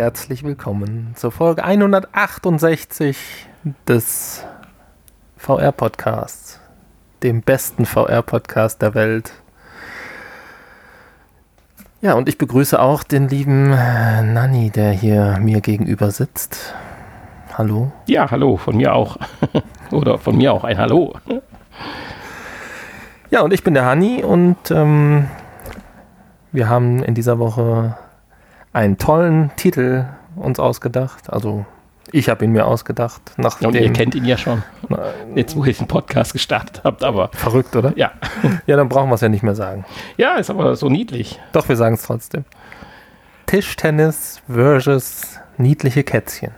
herzlich willkommen zur Folge 168 des VR-Podcasts, dem besten VR-Podcast der Welt. Ja, und ich begrüße auch den lieben Nanni, der hier mir gegenüber sitzt. Hallo. Ja, hallo, von mir auch. Oder von mir auch ein Hallo. Ja, und ich bin der Hanni und ähm, wir haben in dieser Woche einen tollen Titel uns ausgedacht. Also ich habe ihn mir ausgedacht. Nachdem, und ihr kennt ihn ja schon. Jetzt, wo ihr den Podcast gestartet habt, aber. Verrückt, oder? Ja. Ja, dann brauchen wir es ja nicht mehr sagen. Ja, ist aber so niedlich. Doch, wir sagen es trotzdem. Tischtennis versus niedliche Kätzchen.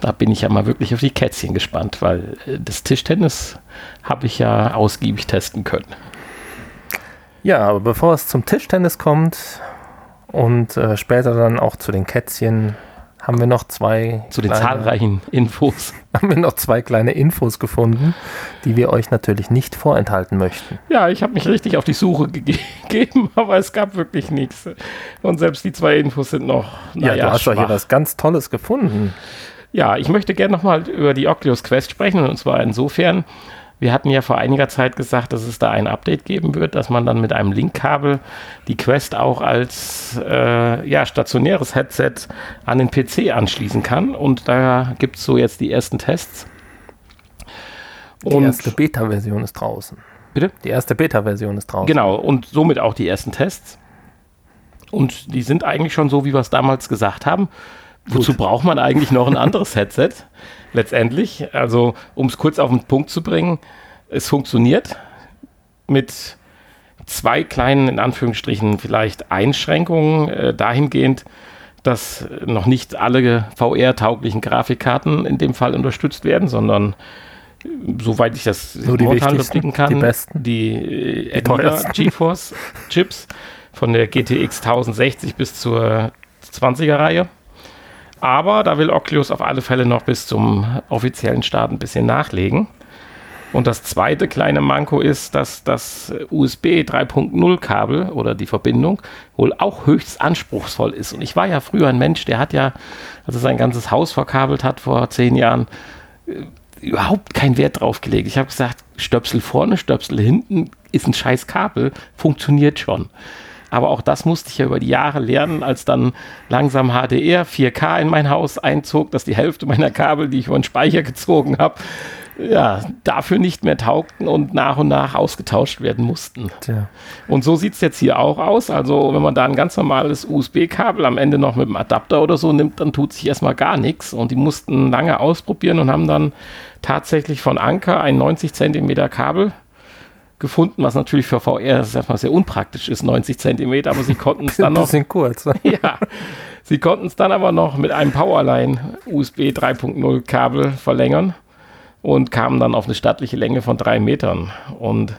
Da bin ich ja mal wirklich auf die Kätzchen gespannt, weil äh, das Tischtennis habe ich ja ausgiebig testen können. Ja, aber bevor es zum Tischtennis kommt und äh, später dann auch zu den Kätzchen, haben wir noch zwei. Zu den kleine, zahlreichen Infos. Haben wir noch zwei kleine Infos gefunden, die wir euch natürlich nicht vorenthalten möchten. Ja, ich habe mich richtig auf die Suche gegeben, aber es gab wirklich nichts. Und selbst die zwei Infos sind noch. Ja, ja du hast doch hier was ganz Tolles gefunden. Ja, ich möchte gerne nochmal über die Oculus Quest sprechen und zwar insofern, wir hatten ja vor einiger Zeit gesagt, dass es da ein Update geben wird, dass man dann mit einem Linkkabel die Quest auch als äh, ja, stationäres Headset an den PC anschließen kann. Und da gibt es so jetzt die ersten Tests. Und die erste Beta-Version ist draußen. Bitte? Die erste Beta-Version ist draußen. Genau, und somit auch die ersten Tests. Und die sind eigentlich schon so, wie wir es damals gesagt haben. Wozu braucht man eigentlich noch ein anderes Headset? Letztendlich, also um es kurz auf den Punkt zu bringen, es funktioniert mit zwei kleinen, in Anführungsstrichen, vielleicht Einschränkungen äh, dahingehend, dass noch nicht alle VR-tauglichen Grafikkarten in dem Fall unterstützt werden, sondern äh, soweit ich das Nur momentan überblicken kann, die, besten. die äh, Nvidia GeForce Chips von der GTX 1060 bis zur 20er Reihe aber da will Oculus auf alle Fälle noch bis zum offiziellen Start ein bisschen nachlegen. Und das zweite kleine Manko ist, dass das USB 3.0 Kabel oder die Verbindung wohl auch höchst anspruchsvoll ist. Und ich war ja früher ein Mensch, der hat ja, als er sein ganzes Haus verkabelt hat vor zehn Jahren, äh, überhaupt keinen Wert drauf gelegt. Ich habe gesagt, Stöpsel vorne, Stöpsel hinten ist ein scheiß Kabel, funktioniert schon. Aber auch das musste ich ja über die Jahre lernen, als dann langsam HDR 4K in mein Haus einzog, dass die Hälfte meiner Kabel, die ich über den Speicher gezogen habe, ja, dafür nicht mehr taugten und nach und nach ausgetauscht werden mussten. Tja. Und so sieht es jetzt hier auch aus. Also, wenn man da ein ganz normales USB-Kabel am Ende noch mit dem Adapter oder so nimmt, dann tut sich erstmal gar nichts. Und die mussten lange ausprobieren und haben dann tatsächlich von Anker ein 90 Zentimeter Kabel gefunden, was natürlich für VR erstmal sehr unpraktisch ist, 90 Zentimeter, aber sie konnten es dann noch. Bisschen kurz. ja, sie konnten es dann aber noch mit einem Powerline USB 3.0 Kabel verlängern und kamen dann auf eine stattliche Länge von drei Metern. Und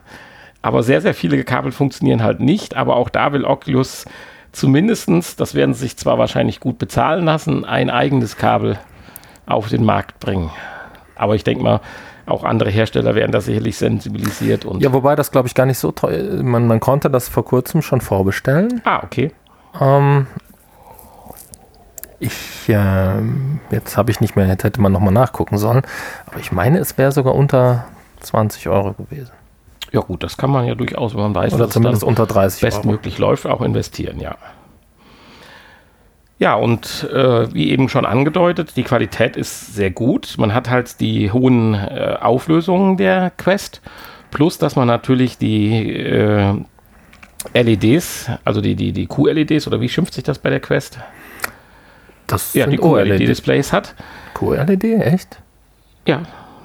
aber sehr, sehr viele Kabel funktionieren halt nicht, aber auch da will Oculus zumindestens, das werden sie sich zwar wahrscheinlich gut bezahlen lassen, ein eigenes Kabel auf den Markt bringen. Aber ich denke mal, auch andere Hersteller werden da sicherlich sensibilisiert. Und ja, wobei das glaube ich gar nicht so teuer man, man konnte das vor kurzem schon vorbestellen. Ah, okay. Ähm, ich, äh, jetzt habe ich nicht mehr, jetzt hätte man nochmal nachgucken sollen, aber ich meine, es wäre sogar unter 20 Euro gewesen. Ja gut, das kann man ja durchaus, wenn man weiß, Oder zumindest unter 30 bestmöglich Euro. läuft, auch investieren, ja. Ja, und äh, wie eben schon angedeutet, die Qualität ist sehr gut. Man hat halt die hohen äh, Auflösungen der Quest, plus dass man natürlich die äh, LEDs, also die, die, die QLEDs, oder wie schimpft sich das bei der Quest? Das ja, die QLED-Displays hat. QLED, echt? Ja,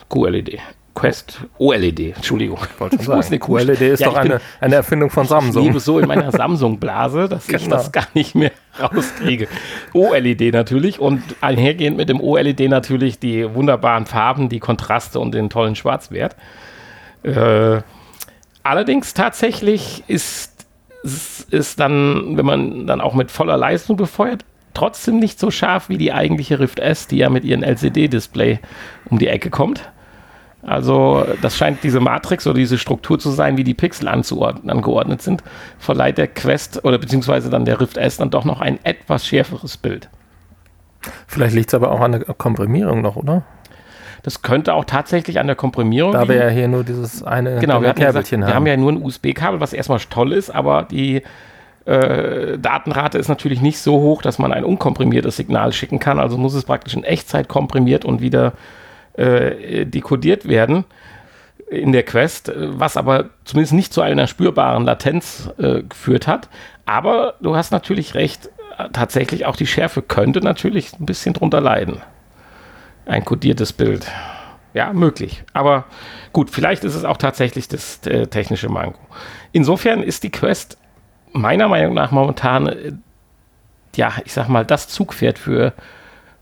QLED. Quest OLED, Entschuldigung. Ich wollte schon sagen. QLED ist ja, doch eine, bin, eine Erfindung von Samsung. Ich lebe so in meiner Samsung-Blase, dass genau. ich das gar nicht mehr rauskriege. OLED natürlich und einhergehend mit dem OLED natürlich die wunderbaren Farben, die Kontraste und den tollen Schwarzwert. Äh, allerdings tatsächlich ist es dann, wenn man dann auch mit voller Leistung befeuert, trotzdem nicht so scharf wie die eigentliche Rift S, die ja mit ihrem LCD-Display um die Ecke kommt. Also das scheint diese Matrix oder diese Struktur zu sein, wie die Pixel angeordnet sind, verleiht der Quest oder beziehungsweise dann der Rift S dann doch noch ein etwas schärferes Bild. Vielleicht liegt es aber auch an der Komprimierung noch, oder? Das könnte auch tatsächlich an der Komprimierung Da wir ja hier nur dieses eine genau, wir, ja gesagt, Kärbelchen wir haben ja nur ein USB-Kabel, was erstmal toll ist, aber die äh, Datenrate ist natürlich nicht so hoch, dass man ein unkomprimiertes Signal schicken kann. Also muss es praktisch in Echtzeit komprimiert und wieder äh, dekodiert werden in der Quest, was aber zumindest nicht zu einer spürbaren Latenz äh, geführt hat. Aber du hast natürlich recht, tatsächlich auch die Schärfe könnte natürlich ein bisschen drunter leiden. Ein kodiertes Bild. Ja, möglich. Aber gut, vielleicht ist es auch tatsächlich das äh, technische Manko. Insofern ist die Quest meiner Meinung nach momentan, äh, ja, ich sag mal, das Zugpferd für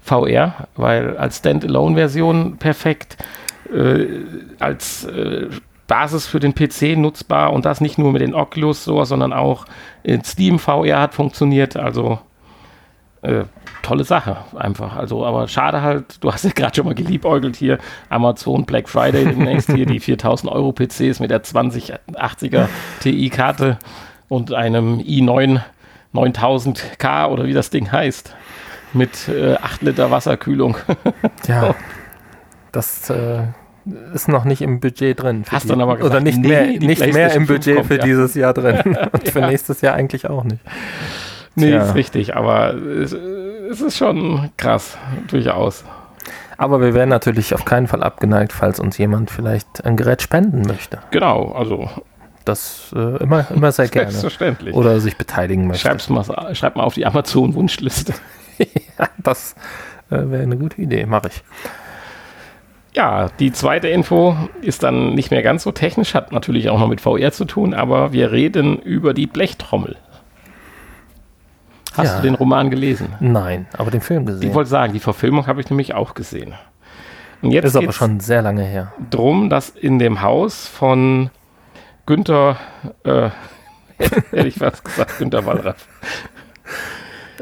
VR, weil als Standalone-Version perfekt, äh, als äh, Basis für den PC nutzbar und das nicht nur mit den Oculus so, sondern auch in Steam VR hat funktioniert. Also äh, tolle Sache einfach. Also, aber schade halt, du hast ja gerade schon mal geliebäugelt hier, Amazon Black Friday demnächst hier die 4000 Euro PCs mit der 2080er Ti-Karte und einem i9 9000K oder wie das Ding heißt. Mit äh, 8 Liter Wasserkühlung. ja. Das äh, ist noch nicht im Budget drin. Hast dann aber gesagt, oder nicht nee, mehr, nicht mehr im Budget kommt, für ja. dieses Jahr drin. Und für ja. nächstes Jahr eigentlich auch nicht. Nee, Tja. ist richtig, aber es, es ist schon krass, durchaus. Aber wir wären natürlich auf keinen Fall abgeneigt, falls uns jemand vielleicht ein Gerät spenden möchte. Genau, also. Das äh, immer, immer sehr gerne. Selbstverständlich. Oder sich beteiligen möchte. Schreib's mal, schreib mal auf die Amazon-Wunschliste. ja, das äh, wäre eine gute Idee, mache ich. Ja, die zweite Info ist dann nicht mehr ganz so technisch, hat natürlich auch noch mit VR zu tun, aber wir reden über die Blechtrommel. Hast ja. du den Roman gelesen? Nein, aber den Film gesehen. Ich wollte sagen, die Verfilmung habe ich nämlich auch gesehen. Und jetzt ist aber schon sehr lange her. Drum, dass in dem Haus von Günther, äh, hätte ich fast gesagt, Günther Wallraff.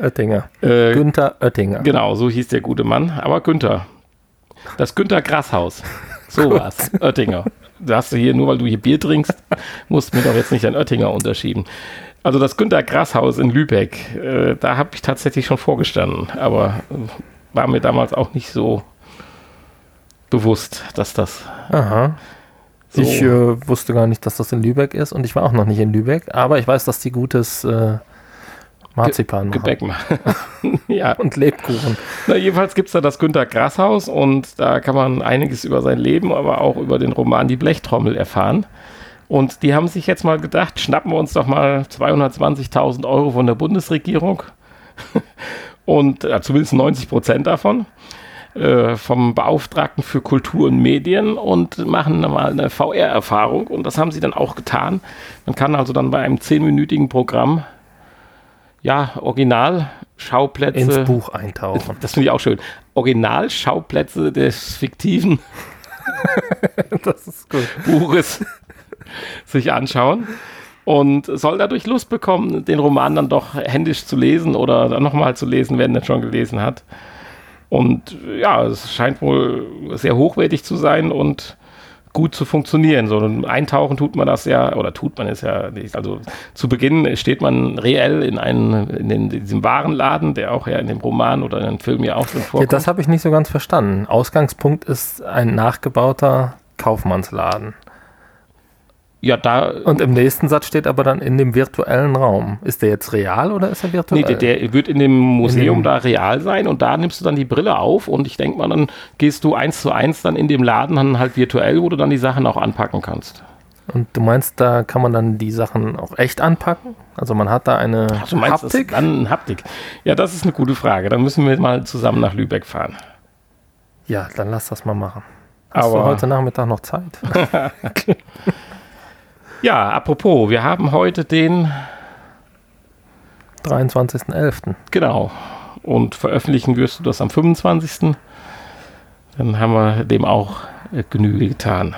Oettinger. Äh, Günther Oettinger. Genau, so hieß der gute Mann. Aber Günther. Das Günther Grashaus. So war's. Oettinger. Da hast du hier, nur weil du hier Bier trinkst, musst du mir doch jetzt nicht an Oettinger unterschieben. Also das Günter Grashaus in Lübeck, äh, da habe ich tatsächlich schon vorgestanden, aber äh, war mir damals auch nicht so bewusst, dass das. Aha. So ich äh, wusste gar nicht, dass das in Lübeck ist und ich war auch noch nicht in Lübeck, aber ich weiß, dass die gutes äh, Marzipan Ge Gebäck machen. ja. Und Lebkuchen. Na, jedenfalls gibt es da das Günter Grashaus und da kann man einiges über sein Leben, aber auch über den Roman Die Blechtrommel erfahren. Und die haben sich jetzt mal gedacht, schnappen wir uns doch mal 220.000 Euro von der Bundesregierung und äh, zumindest 90 Prozent davon äh, vom Beauftragten für Kultur und Medien und machen mal eine VR-Erfahrung. Und das haben sie dann auch getan. Man kann also dann bei einem zehnminütigen Programm ja, Originalschauplätze. Ins Buch eintauchen. Das finde ich auch schön. Originalschauplätze des fiktiven das ist gut. Buches sich anschauen und soll dadurch Lust bekommen, den Roman dann doch händisch zu lesen oder dann nochmal zu lesen, wenn er schon gelesen hat. Und ja, es scheint wohl sehr hochwertig zu sein und gut zu funktionieren. So ein Eintauchen tut man das ja, oder tut man es ja nicht. Also zu Beginn steht man reell in, einem, in, den, in diesem Warenladen, der auch ja in dem Roman oder in dem Film ja auch schon vorkommt. Ja, das habe ich nicht so ganz verstanden. Ausgangspunkt ist ein nachgebauter Kaufmannsladen. Ja, da. Und im nächsten Satz steht aber dann in dem virtuellen Raum. Ist der jetzt real oder ist er virtuell? Nee, der, der wird in dem Museum in dem da real sein und da nimmst du dann die Brille auf und ich denke mal, dann gehst du eins zu eins dann in dem Laden dann halt virtuell, wo du dann die Sachen auch anpacken kannst. Und du meinst, da kann man dann die Sachen auch echt anpacken? Also man hat da eine Ach, du meinst, Haptik? dann Haptik. Ja, das ist eine gute Frage. Dann müssen wir mal zusammen nach Lübeck fahren. Ja, dann lass das mal machen. Hast Aber du heute Nachmittag noch Zeit? Ja, apropos, wir haben heute den 23.11. Genau. Und veröffentlichen wirst du das am 25. Dann haben wir dem auch Genüge getan.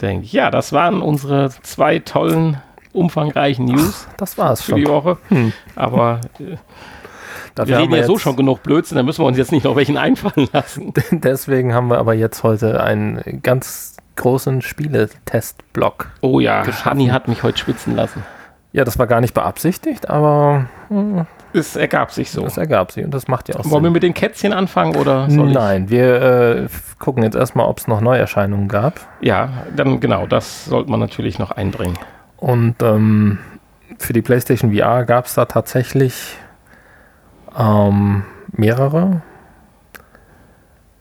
Denke ich. Ja, das waren unsere zwei tollen, umfangreichen News. Ach, das war's für schon. die Woche. Hm. Aber äh, wir reden ja so schon genug Blödsinn, da müssen wir uns jetzt nicht noch welchen einfallen lassen. Deswegen haben wir aber jetzt heute einen ganz großen Spieletest-Block. Oh ja, Hanni hat mich heute schwitzen lassen. Ja, das war gar nicht beabsichtigt, aber hm, Es ergab sich so. Das ergab sich und das macht ja auch Wollen wir Sinn. mit den Kätzchen anfangen oder soll ich? Nein, wir äh, gucken jetzt erstmal, ob es noch Neuerscheinungen gab. Ja, dann genau, das sollte man natürlich noch einbringen. Und ähm, für die PlayStation VR gab es da tatsächlich ähm, mehrere.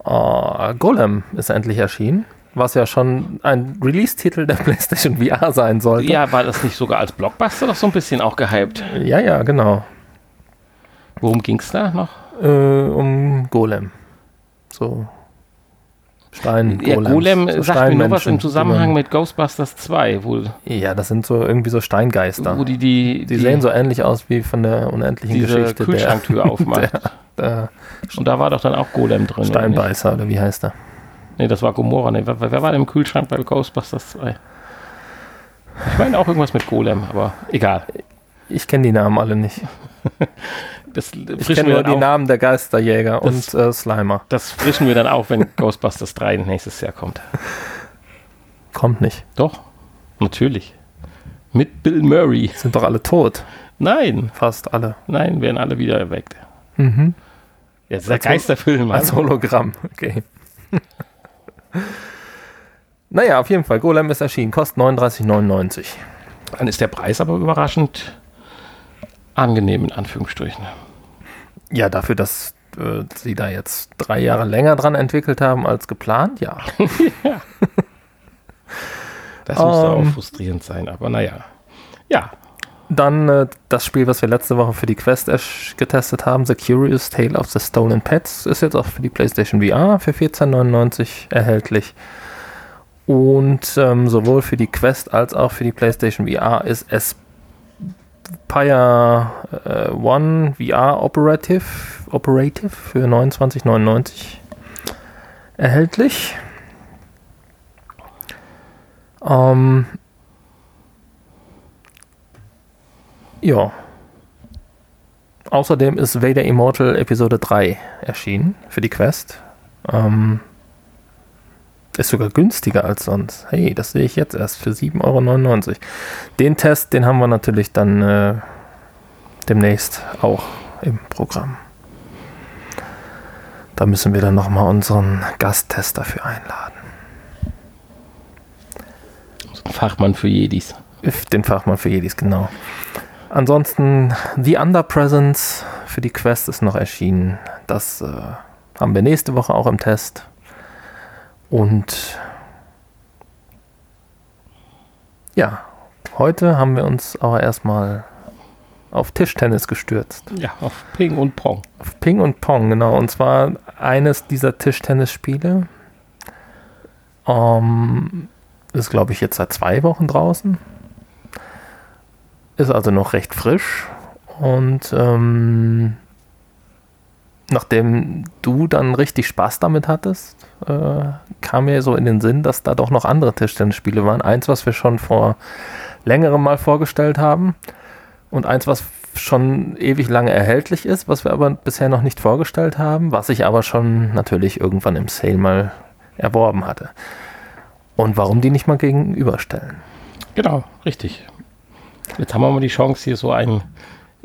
Äh, Golem ist endlich erschienen, was ja schon ein Release-Titel der PlayStation VR sein sollte. Ja, war das nicht sogar als Blockbuster doch so ein bisschen auch gehypt? ja, ja, genau. Worum ging es da noch? Äh, um Golem. So Stein. Ja, Golem so sagt mir nur was im Zusammenhang die mit Ghostbusters 2, wo, man- Ja, das sind so irgendwie so Steingeister. wo die die, die, sehen so ähnlich aus wie von der unendlichen diese Geschichte Kühlschranktür aufmacht. der, Und da war doch dann auch Golem drin. der oder? Steinbeißer oder wie heißt er? Nee, das war Gomorra. Nee, wer, wer war denn im Kühlschrank bei Ghostbusters 2? Ich meine auch irgendwas mit Golem, aber egal. Ich kenne die Namen alle nicht. Das Ich kenne nur die auf, Namen der Geisterjäger Das- und äh, Slimer. das frischen wir dann auf, wenn Ghostbusters 3 nächstes Jahr kommt. Kommt nicht. Doch, natürlich. Mit Bill Murray. Sind doch alle tot. Nein, Fast alle. nein, werden alle wieder erweckt. Mhm. Ja, das ist der Geisterfilm. Als. Hologramm. Okay. naja, auf jeden Fall. Golem ist erschienen. Kostet 39,99. Dann ist der Preis aber überraschend angenehm, in Anführungsstrichen. Ja, dafür, dass äh, sie da jetzt drei Jahre länger dran entwickelt haben als geplant, ja. Das musste auch Ähm. frustrierend sein, aber naja. Ja, Dann äh, das Spiel, was wir letzte Woche für die Quest ersch- getestet haben, The Curious Tale of the Stolen Pets, ist jetzt auch für die PlayStation VR für 14,99 erhältlich. Und ähm, sowohl für die Quest als auch für die PlayStation VR ist Aspire äh, One VR Operative, Operative für 29,99 erhältlich. Ähm, ja. Außerdem ist Vader Immortal Episode 3 erschienen für die Quest. Ähm, ist sogar günstiger als sonst. Hey, das sehe ich jetzt erst für 7,99 Euro. Den Test, den haben wir natürlich dann äh, demnächst auch im Programm. Da müssen wir dann nochmal unseren Gasttester für einladen. Fachmann für Jedis. Den Fachmann für Jedis, genau. Ansonsten The Under Presence für die Quest ist noch erschienen. Das äh, haben wir nächste Woche auch im Test. Und ja, heute haben wir uns aber erstmal auf Tischtennis gestürzt. Ja, auf Ping und Pong. Auf Ping und Pong, genau. Und zwar eines dieser Tischtennisspiele. Ähm, ist, glaube ich, jetzt seit zwei Wochen draußen. Ist also noch recht frisch. Und ähm, nachdem du dann richtig Spaß damit hattest, äh, kam mir so in den Sinn, dass da doch noch andere Tischtennisspiele waren. Eins, was wir schon vor längerem mal vorgestellt haben. Und eins, was schon ewig lange erhältlich ist, was wir aber bisher noch nicht vorgestellt haben, was ich aber schon natürlich irgendwann im Sale mal erworben hatte. Und warum die nicht mal gegenüberstellen? Genau, richtig. Jetzt haben wir mal die Chance, hier so ein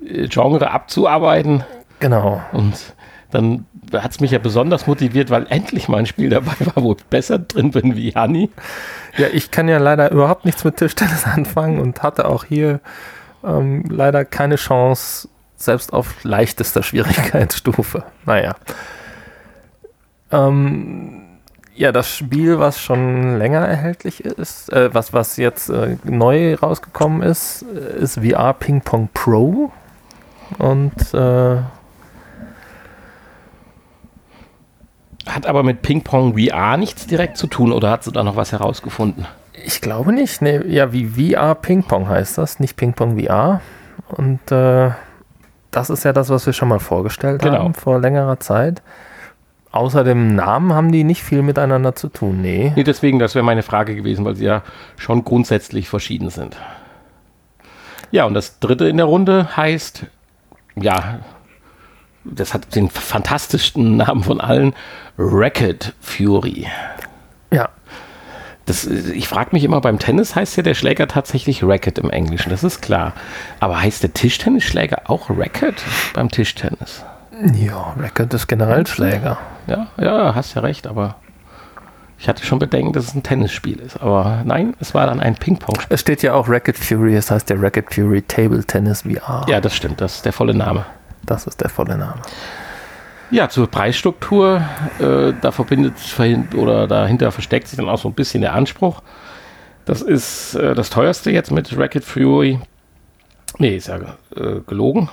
äh, Genre abzuarbeiten. Genau. Und dann hat es mich ja besonders motiviert, weil endlich mal ein Spiel dabei war, wo ich besser drin bin wie Hanni. Ja, ich kann ja leider überhaupt nichts mit Tischtennis anfangen und hatte auch hier ähm, leider keine Chance, selbst auf leichtester Schwierigkeitsstufe. Naja. Ähm, ja, das Spiel, was schon länger erhältlich ist, äh, was, was jetzt äh, neu rausgekommen ist, äh, ist VR Ping Pong Pro. Und äh, Hat aber mit Ping Pong VR nichts direkt zu tun oder hat sie da noch was herausgefunden? Ich glaube nicht. Nee, ja, wie VR Ping Pong heißt das, nicht Ping Pong VR. Und äh, das ist ja das, was wir schon mal vorgestellt Genau. haben vor längerer Zeit. Außer dem Namen haben die nicht viel miteinander zu tun. Nee. Nee, deswegen, das wäre meine Frage gewesen, weil sie ja schon grundsätzlich verschieden sind. Ja, und das dritte in der Runde heißt, ja, das hat den fantastischsten Namen von allen, Racket Fury. Ja, Das, ich frage mich immer, beim Tennis heißt ja der Schläger tatsächlich Racket im Englischen, das ist klar. Aber heißt der Tischtennisschläger auch Racket beim Tischtennis? Ja, Racket ist generell Schläger. Ja, ja, hast ja recht, aber ich hatte schon Bedenken, dass es ein Tennisspiel ist. Aber nein, es war dann ein Ping-Pong-Spiel. Es steht ja auch Racket Fury, es heißt der Racket Fury Table Tennis VR. Ja, das stimmt, das ist der volle Name. Das ist der volle Name. Ja, zur Preisstruktur, äh, da verbindet oder dahinter versteckt sich dann auch so ein bisschen der Anspruch. Das ist äh, das teuerste jetzt mit Racket Fury. Nee, ist ja äh, gelogen.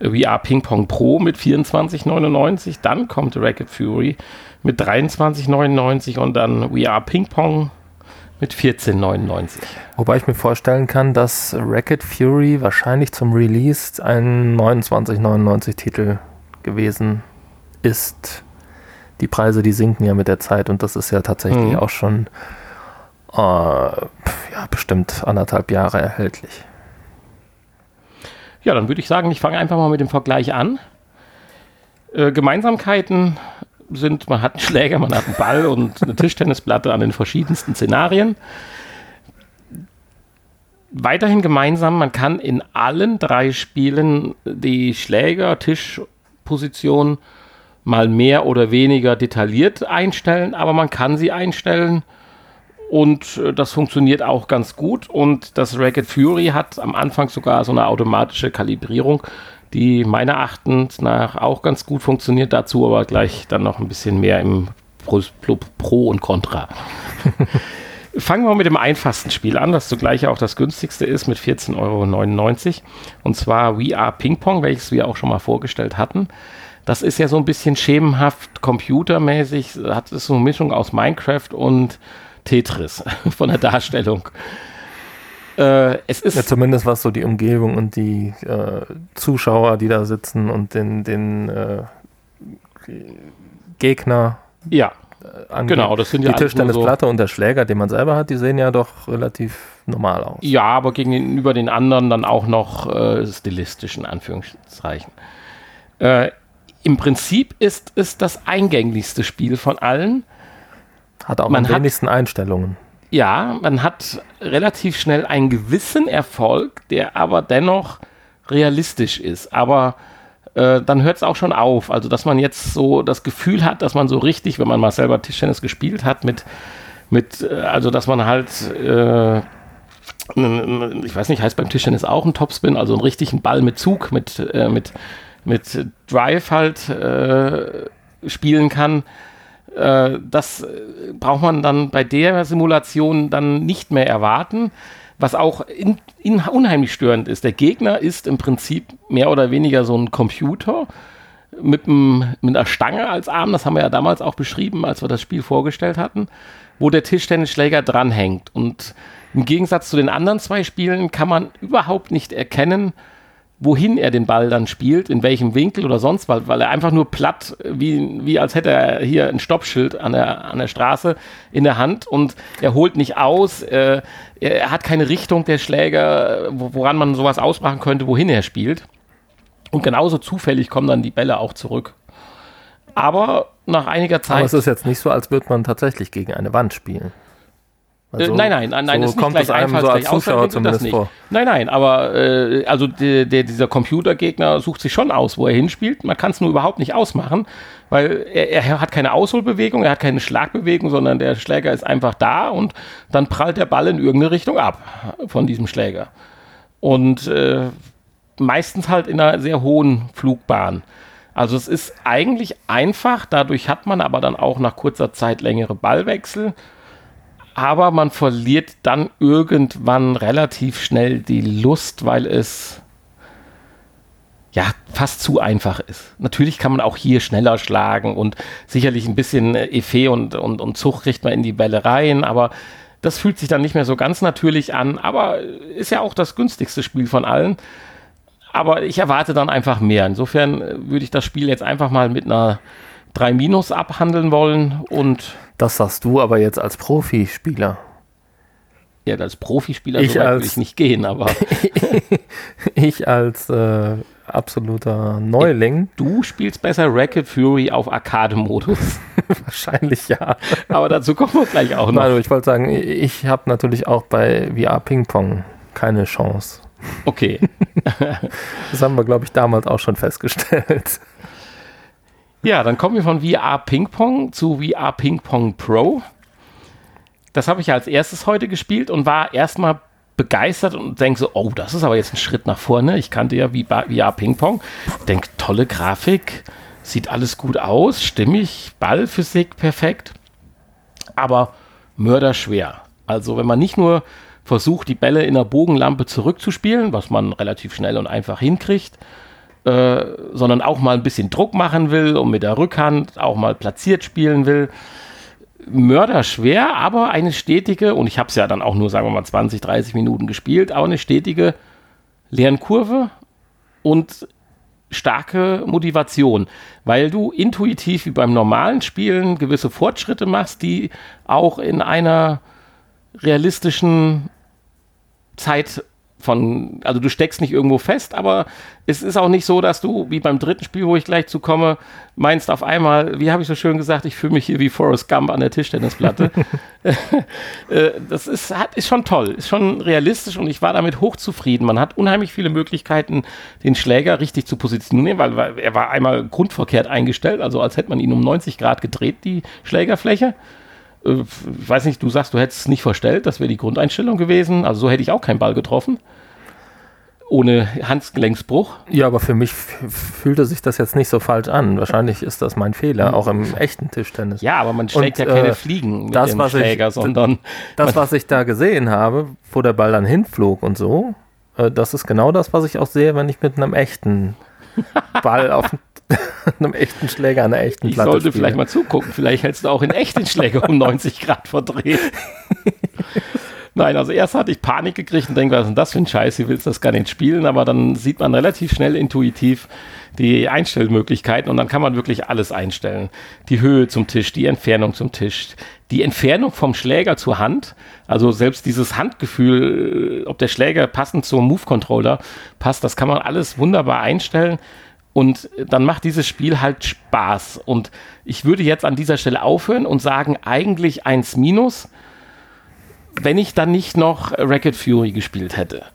VR Ping Pong Pro mit 24,99. Dann kommt Racket Fury mit 23,99 und dann VR Ping Pong mit 14,99. Wobei ich mir vorstellen kann, dass Racket Fury wahrscheinlich zum Release ein 29,99 Titel gewesen ist. Die Preise, die sinken ja mit der Zeit und das ist ja tatsächlich mhm. auch schon äh, ja, bestimmt anderthalb Jahre erhältlich. Ja, dann würde ich sagen, ich fange einfach mal mit dem Vergleich an. Äh, Gemeinsamkeiten sind, man hat einen Schläger, man hat einen Ball und eine Tischtennisplatte an den verschiedensten Szenarien. Weiterhin gemeinsam, man kann in allen drei Spielen die Schläger, Tisch Position mal mehr oder weniger detailliert einstellen, aber man kann sie einstellen und äh, das funktioniert auch ganz gut. Und das Racket Fury hat am Anfang sogar so eine automatische Kalibrierung, die meiner Erachtens nach auch ganz gut funktioniert. Dazu aber gleich dann noch ein bisschen mehr im Pro, Pro und Contra. Fangen wir mit dem einfachsten Spiel an, das zugleich auch das günstigste ist mit 14,99 Euro. Und zwar We Are Ping Pong, welches wir auch schon mal vorgestellt hatten. Das ist ja so ein bisschen schemenhaft computermäßig, hat es so eine Mischung aus Minecraft und Tetris von der Darstellung. Äh, es ist ja, zumindest was so die Umgebung und die äh, Zuschauer, die da sitzen und den, den äh, Gegner. Ja, angeht. Genau, das sind ja die Tischtennisplatte so und der Schläger, den man selber hat, die sehen ja doch relativ normal aus. Ja, aber gegenüber den anderen dann auch noch äh, stilistisch in Anführungszeichen. Äh, Im Prinzip ist es das eingänglichste Spiel von allen. Hat auch man am wenigsten Einstellungen. Ja, man hat relativ schnell einen gewissen Erfolg, der aber dennoch realistisch ist. Aber äh, dann hört es auch schon auf. Also, dass man jetzt so das Gefühl hat, dass man so richtig, wenn man mal selber Tischtennis gespielt hat, mit, mit äh, also, dass man halt, äh, ich weiß nicht, heißt beim Tischtennis auch ein Topspin, also einen richtigen Ball mit Zug, mit, äh, mit, mit Drive halt äh, spielen kann. Das braucht man dann bei der Simulation dann nicht mehr erwarten was auch in, in unheimlich störend ist. Der Gegner ist im Prinzip mehr oder weniger so ein Computer mit, einem, mit einer Stange als Arm, das haben wir ja damals auch beschrieben, als wir das Spiel vorgestellt hatten, wo der Tischtennisschläger dranhängt. Und im Gegensatz zu den anderen zwei Spielen kann man überhaupt nicht erkennen, wohin er den Ball dann spielt, in welchem Winkel oder sonst was, weil er einfach nur platt, wie, wie als hätte er hier ein Stoppschild an der, an der Straße in der Hand und er holt nicht aus, äh, er hat keine Richtung der Schläger, woran man sowas ausmachen könnte, wohin er spielt. Und genauso zufällig kommen dann die Bälle auch zurück. Aber nach einiger Zeit. Aber es ist jetzt nicht so, als würde man tatsächlich gegen eine Wand spielen. Also, äh, nein, nein, nein, nein, so ist nicht gleich einfach so als Zuschauer zumindest Vor. Nein, nein, aber äh, also der, der, dieser Computergegner sucht sich schon aus, wo er hinspielt. Man kann es nur überhaupt nicht ausmachen, weil er, er, hat keine Ausholbewegung, er hat keine Schlagbewegung, sondern der Schläger ist einfach da und dann prallt der Ball in irgendeine Richtung ab von diesem Schläger. Und äh, meistens halt in einer sehr hohen Flugbahn. Also es ist eigentlich einfach, dadurch hat man aber dann auch nach kurzer Zeit längere Ballwechsel aber man verliert dann irgendwann relativ schnell die Lust, weil es ja fast zu einfach ist. Natürlich kann man auch hier schneller schlagen und sicherlich ein bisschen Effet und, und, und Zug kriegt man in die Bälle rein, aber das fühlt sich dann nicht mehr so ganz natürlich an, aber ist ja auch das günstigste Spiel von allen. Aber ich erwarte dann einfach mehr. Insofern würde ich das Spiel jetzt einfach mal mit einer 3 Minus abhandeln wollen und das sagst du aber jetzt als Profispieler. Ja, als Profispieler ich so als, will ich nicht gehen, aber. ich als äh, absoluter Neuling. Du spielst besser Racket Fury auf Arcade-Modus. Wahrscheinlich ja. Aber dazu kommen wir gleich auch noch. Nein, ich wollte sagen, ich habe natürlich auch bei VR Ping Pong keine Chance. Okay. das haben wir, glaube ich, damals auch schon festgestellt. Ja, dann kommen wir von VR Ping Pong zu VR Ping Pong Pro. Das habe ich als erstes heute gespielt und war erstmal begeistert und denke so, oh, das ist aber jetzt ein Schritt nach vorne. Ich kannte ja VR Ping Pong. Denke, tolle Grafik, sieht alles gut aus, stimmig, Ballphysik perfekt, aber mörderschwer. Also wenn man nicht nur versucht, die Bälle in der Bogenlampe zurückzuspielen, was man relativ schnell und einfach hinkriegt, äh, sondern auch mal ein bisschen Druck machen will und mit der Rückhand auch mal platziert spielen will. Mörderschwer, aber eine stetige, und ich habe es ja dann auch nur, sagen wir mal, 20, 30 Minuten gespielt, aber eine stetige Lernkurve und starke Motivation, weil du intuitiv wie beim normalen Spielen gewisse Fortschritte machst, die auch in einer realistischen Zeit von, also du steckst nicht irgendwo fest, aber es ist auch nicht so, dass du, wie beim dritten Spiel, wo ich gleich zu komme, meinst auf einmal, wie habe ich so schön gesagt, ich fühle mich hier wie Forrest Gump an der Tischtennisplatte. Äh, das ist, ist schon toll, ist schon realistisch und ich war damit hochzufrieden. Man hat unheimlich viele Möglichkeiten, den Schläger richtig zu positionieren, weil, weil er war einmal grundverkehrt eingestellt, also als hätte man ihn um 90 Grad gedreht, die Schlägerfläche. Äh, ich weiß nicht, du sagst, du hättest es nicht verstellt, das wäre die Grundeinstellung gewesen. Also so hätte ich auch keinen Ball getroffen. Ohne Handgelenksbruch. Ja, aber für mich fühlte sich das jetzt nicht so falsch an. Wahrscheinlich ist das mein Fehler, auch im echten Tischtennis. Ja, aber man schlägt Und, ja keine äh, Fliegen mit das, dem Schläger, ich, sondern. Das, was ich da gesehen habe, wo der Ball dann hinflog und so, äh, das ist genau das, was ich auch sehe, wenn ich mit einem echten Ball auf, einem echten Schläger an einer echten Platte. Ich sollte spiele. vielleicht mal zugucken. Vielleicht hältst du auch in echten Schläger um 90 Grad verdreht. Nein, also erst hatte ich Panik gekriegt und denke, was ist denn das für ein Scheiß? Willst du das gar nicht spielen? Aber dann sieht man relativ schnell intuitiv die Einstellmöglichkeiten und dann kann man wirklich alles einstellen. Die Höhe zum Tisch, die Entfernung zum Tisch, die Entfernung vom Schläger zur Hand. Also selbst dieses Handgefühl, ob der Schläger passend zum Move-Controller passt, das kann man alles wunderbar einstellen. Und dann macht dieses Spiel halt Spaß. Und ich würde jetzt an dieser Stelle aufhören und sagen, eigentlich eins minus, wenn ich dann nicht noch Racket Fury gespielt hätte.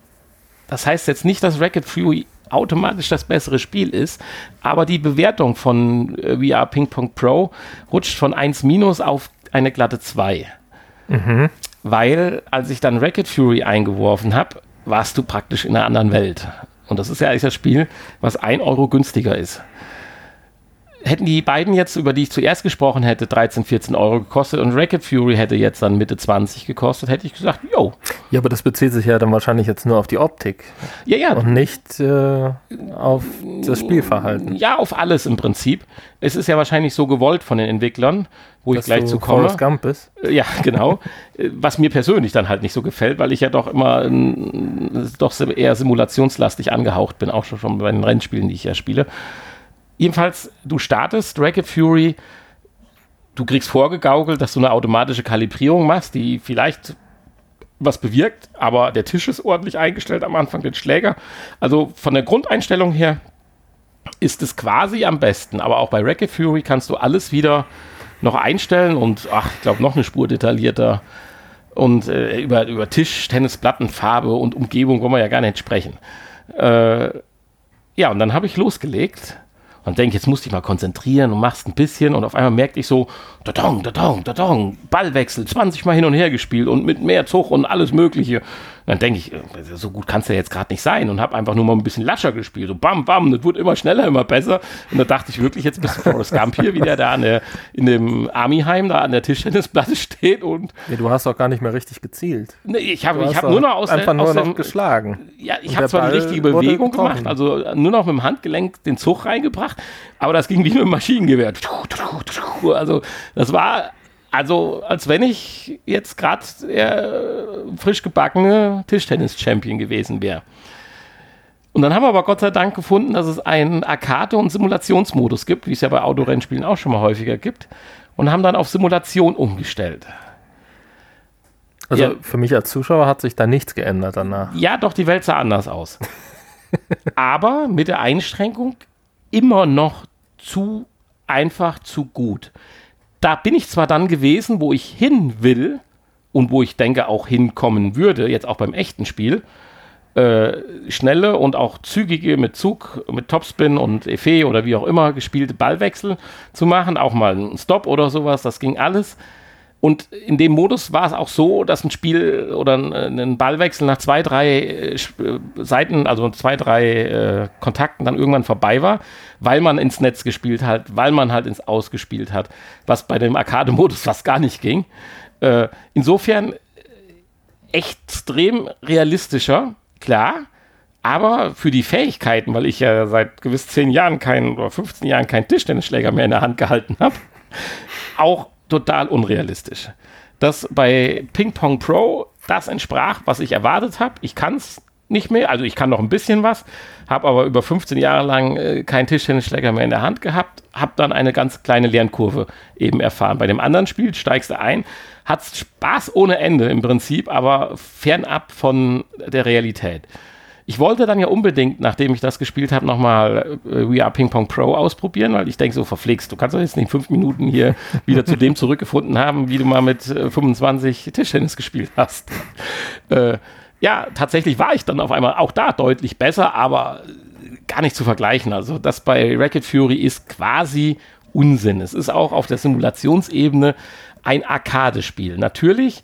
Das heißt jetzt nicht, dass Racket Fury automatisch das bessere Spiel ist, aber die Bewertung von äh, VR Ping Pong Pro rutscht von 1 minus auf eine glatte 2. Mhm. Weil, als ich dann Racket Fury eingeworfen habe, warst du praktisch in einer anderen Welt. Und das ist ja eigentlich das Spiel, was ein Euro günstiger ist hätten die beiden jetzt, über die ich zuerst gesprochen hätte, 13, 14 Euro gekostet und Racket Fury hätte jetzt dann Mitte 20 gekostet, hätte ich gesagt, yo. Ja, aber das bezieht sich ja dann wahrscheinlich jetzt nur auf die Optik. Ja, ja. Und nicht äh, auf das Spielverhalten. Ja, auf alles im Prinzip. Es ist ja wahrscheinlich so gewollt von den Entwicklern, wo Dass ich gleich zu komme. Forrest Gump bist. Äh, ja, genau. Äh, was mir persönlich dann halt nicht so gefällt, weil ich ja doch immer äh, doch eher simulationslastig angehaucht bin, auch schon bei den Rennspielen, die ich ja spiele. Jedenfalls, du startest Racket Fury, du kriegst vorgegaukelt, dass du eine automatische Kalibrierung machst, die vielleicht was bewirkt, aber der Tisch ist ordentlich eingestellt am Anfang, den Schläger. Also von der Grundeinstellung her ist es quasi am besten, aber auch bei Racket Fury kannst du alles wieder noch einstellen und ach, ich glaube noch eine Spur detaillierter und äh, über, über Tisch, Tennisplatten, Farbe und Umgebung wollen wir ja gar nicht sprechen. Äh, ja, und dann habe ich losgelegt und denke, jetzt musst du dich mal konzentrieren und machst ein bisschen. Und auf einmal merkte ich so, da da da da da Ballwechsel, 20 Mal hin und her gespielt und mit mehr Zug und alles Mögliche dann denke ich, äh, so gut kann es ja jetzt gerade nicht sein und habe einfach nur mal ein bisschen lascher gespielt. So bam, bam, das wurde immer schneller, immer besser. Und da dachte ich wirklich, jetzt bist du Forrest Gump hier, wie der da an der, in dem Army-Heim da an der Tischtennisplatte steht und. Nee, du hast doch gar nicht mehr richtig gezielt. Nee, ich habe hab nur noch aus einfach der, nur noch dem, geschlagen. Ja, ich habe zwar die richtige Bewegung gemacht, also nur noch mit dem Handgelenk den Zug reingebracht, aber das ging wie mit dem Maschinengewehr. Also das war also, als wenn ich jetzt gerade äh, frisch gebackene Tischtennis-Champion gewesen wäre. Und dann haben wir aber Gott sei Dank gefunden, dass es einen Arcade- und Simulationsmodus gibt, wie es ja bei Autorennspielen auch schon mal häufiger gibt, und haben dann auf Simulation umgestellt. Also ja. für mich als Zuschauer hat sich da nichts geändert danach. Ja, doch, die Welt sah anders aus. aber mit der Einschränkung immer noch zu einfach, zu gut. Da bin ich zwar dann gewesen, wo ich hin will und wo ich denke auch hinkommen würde, jetzt auch beim echten Spiel, äh, schnelle und auch zügige mit Zug, mit Topspin und Effet oder wie auch immer gespielte Ballwechsel zu machen, auch mal einen Stop oder sowas, das ging alles. Und in dem Modus war es auch so, dass ein Spiel oder ein, ein Ballwechsel nach zwei, drei äh, Seiten, also zwei, drei äh, Kontakten dann irgendwann vorbei war, weil man ins Netz gespielt hat, weil man halt ins Aus gespielt hat, was bei dem Arcade-Modus fast gar nicht ging. Äh, insofern extrem realistischer, klar, aber für die Fähigkeiten, weil ich ja seit gewiss zehn Jahren keinen oder 15 Jahren keinen Tischtennisschläger mehr in der Hand gehalten habe, auch total unrealistisch. Das bei Ping Pong Pro das entsprach, was ich erwartet habe. Ich kann es nicht mehr, also ich kann noch ein bisschen was, habe aber über 15 Jahre lang äh, keinen Tischtennisschläger mehr in der Hand gehabt, habe dann eine ganz kleine Lernkurve eben erfahren. Bei dem anderen Spiel steigst du ein, hat Spaß ohne Ende im Prinzip, aber fernab von der Realität. Ich wollte dann ja unbedingt, nachdem ich das gespielt habe, nochmal äh, We Are Ping Pong Pro ausprobieren, weil ich denke, so verpflegst, du kannst doch jetzt nicht in fünf Minuten hier wieder zu dem zurückgefunden haben, wie du mal mit äh, 25 Tischtennis gespielt hast. Äh, ja, tatsächlich war ich dann auf einmal auch da deutlich besser, aber gar nicht zu vergleichen. Also das bei Racket Fury ist quasi Unsinn. Es ist auch auf der Simulationsebene ein Arcade-Spiel. Natürlich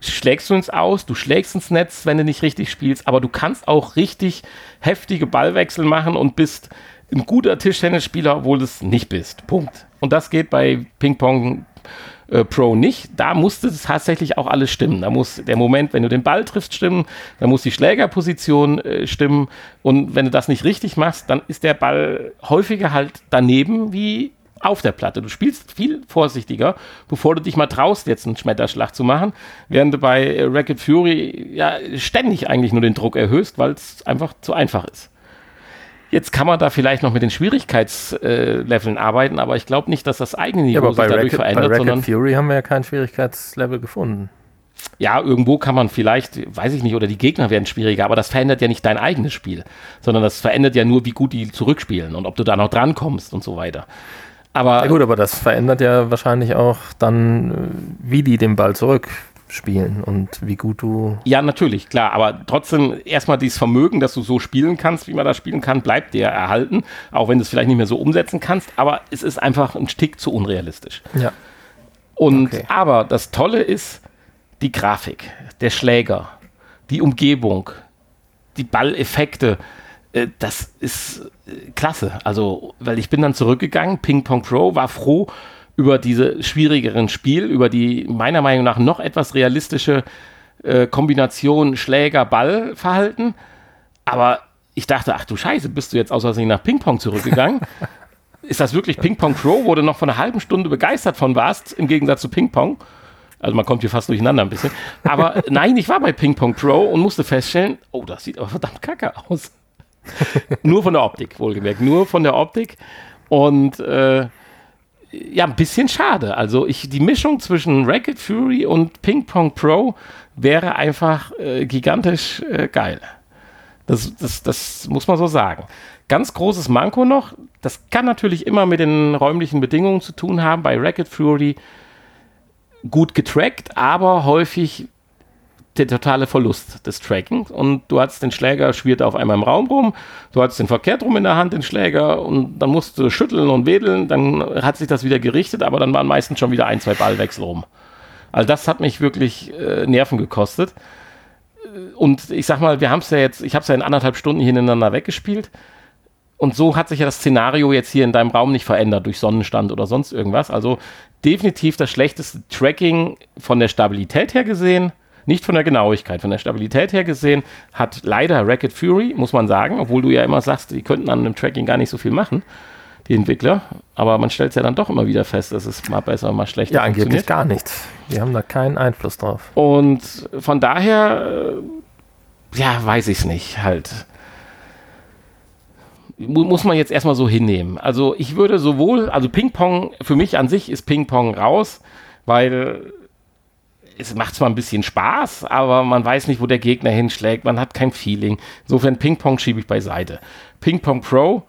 schlägst du ins Aus, du schlägst ins Netz, wenn du nicht richtig spielst, aber du kannst auch richtig heftige Ballwechsel machen und bist ein guter Tischtennisspieler, obwohl du es nicht bist. Punkt. Und das geht bei Ping Pong äh, Pro nicht. Da musste es tatsächlich auch alles stimmen. Da muss der Moment, wenn du den Ball triffst, stimmen. Da muss die Schlägerposition äh, stimmen. Und wenn du das nicht richtig machst, dann ist der Ball häufiger halt daneben wie auf der Platte. Du spielst viel vorsichtiger, bevor du dich mal traust, jetzt einen Schmetterschlag zu machen, während du bei Racket Fury ja ständig eigentlich nur den Druck erhöhst, weil es einfach zu einfach ist. Jetzt kann man da vielleicht noch mit den Schwierigkeitsleveln arbeiten, aber ich glaube nicht, dass das eigene Niveau ja, sich dadurch Racket, verändert. Bei Racket Fury haben wir ja kein Schwierigkeitslevel gefunden. Ja, irgendwo kann man vielleicht, weiß ich nicht, oder die Gegner werden schwieriger, aber das verändert ja nicht dein eigenes Spiel, sondern das verändert ja nur, wie gut die zurückspielen und ob du da noch drankommst und so weiter. Aber ja gut, aber das verändert ja wahrscheinlich auch dann, äh, wie die den Ball zurückspielen und wie gut du. Ja, natürlich, klar. Aber trotzdem erstmal dieses Vermögen, dass du so spielen kannst, wie man das spielen kann, bleibt dir erhalten. Auch wenn du es vielleicht nicht mehr so umsetzen kannst. Aber es ist einfach ein Stück zu unrealistisch. Ja. Und okay. aber das Tolle ist die Grafik, der Schläger, die Umgebung, die Balleffekte das ist äh, klasse. Also, weil ich bin dann zurückgegangen, Ping Pong Pro, war froh über diese schwierigeren Spiel, über die meiner Meinung nach noch etwas realistische äh, Kombination Schläger-Ball-Verhalten. Aber ich dachte, ach du Scheiße, bist du jetzt aus Versehen nach Ping Pong zurückgegangen? ist das wirklich Ping Pong Pro, wo du noch von einer halben Stunde begeistert von warst, im Gegensatz zu Ping Pong? Also man kommt hier fast durcheinander ein bisschen. Aber nein, ich war bei Ping Pong Pro und musste feststellen, oh, das sieht aber verdammt kacke aus nur von der Optik, wohlgemerkt. Nur von der Optik. Und äh, ja, ein bisschen schade. Also ich, die Mischung zwischen Racket Fury und Ping Pong Pro wäre einfach äh, gigantisch äh, geil. Das, das, das muss man so sagen. Ganz großes Manko noch, das kann natürlich immer mit den räumlichen Bedingungen zu tun haben. Bei Racket Fury gut getrackt, aber häufig der totale Verlust des Trackings. Und du hattest den Schläger, schwirrt auf einmal im Raum rum, du hattest den verkehrt rum in der Hand, den Schläger, und dann musst du schütteln und wedeln, dann hat sich das wieder gerichtet, aber dann waren meistens schon wieder ein, zwei Ballwechsel rum. Also das hat mich wirklich äh, Nerven gekostet. Und ich sag mal, wir haben es ja jetzt, ich habe es ja in anderthalb Stunden hintereinander weggespielt. Und so hat sich ja das Szenario jetzt hier in deinem Raum nicht verändert durch Sonnenstand oder sonst irgendwas. Also definitiv das schlechteste Tracking von der Stabilität her gesehen nicht von der Genauigkeit, von der Stabilität her gesehen, hat leider Racket Fury, muss man sagen, obwohl du ja immer sagst, die könnten an einem Tracking gar nicht so viel machen, die Entwickler. Aber man stellt es ja dann doch immer wieder fest, dass es mal besser, mal schlechter Ja, angeblich gar nichts. Wir haben da keinen Einfluss drauf. Und von daher, äh, ja, weiß ich es nicht, halt muss man jetzt erstmal so hinnehmen. Also ich würde sowohl, also Ping-Pong, für mich an sich ist Ping-Pong raus, weil es macht zwar ein bisschen Spaß, aber man weiß nicht, wo der Gegner hinschlägt. Man hat kein Feeling. Insofern Ping-Pong schiebe ich beiseite. Ping-Pong Pro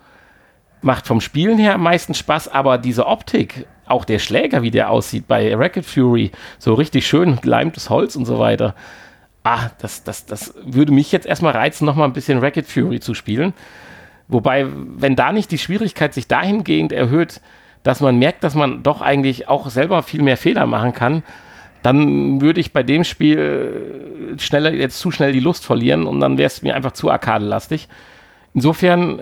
macht vom Spielen her am meisten Spaß, aber diese Optik, auch der Schläger, wie der aussieht bei Racket Fury, so richtig schön geleimtes Holz und so weiter. Ah, das, das, das würde mich jetzt erstmal reizen, nochmal ein bisschen Racket Fury zu spielen. Wobei, wenn da nicht die Schwierigkeit sich dahingehend erhöht, dass man merkt, dass man doch eigentlich auch selber viel mehr Fehler machen kann, dann würde ich bei dem Spiel schneller, jetzt zu schnell die Lust verlieren und dann wäre es mir einfach zu arkadelastig. Insofern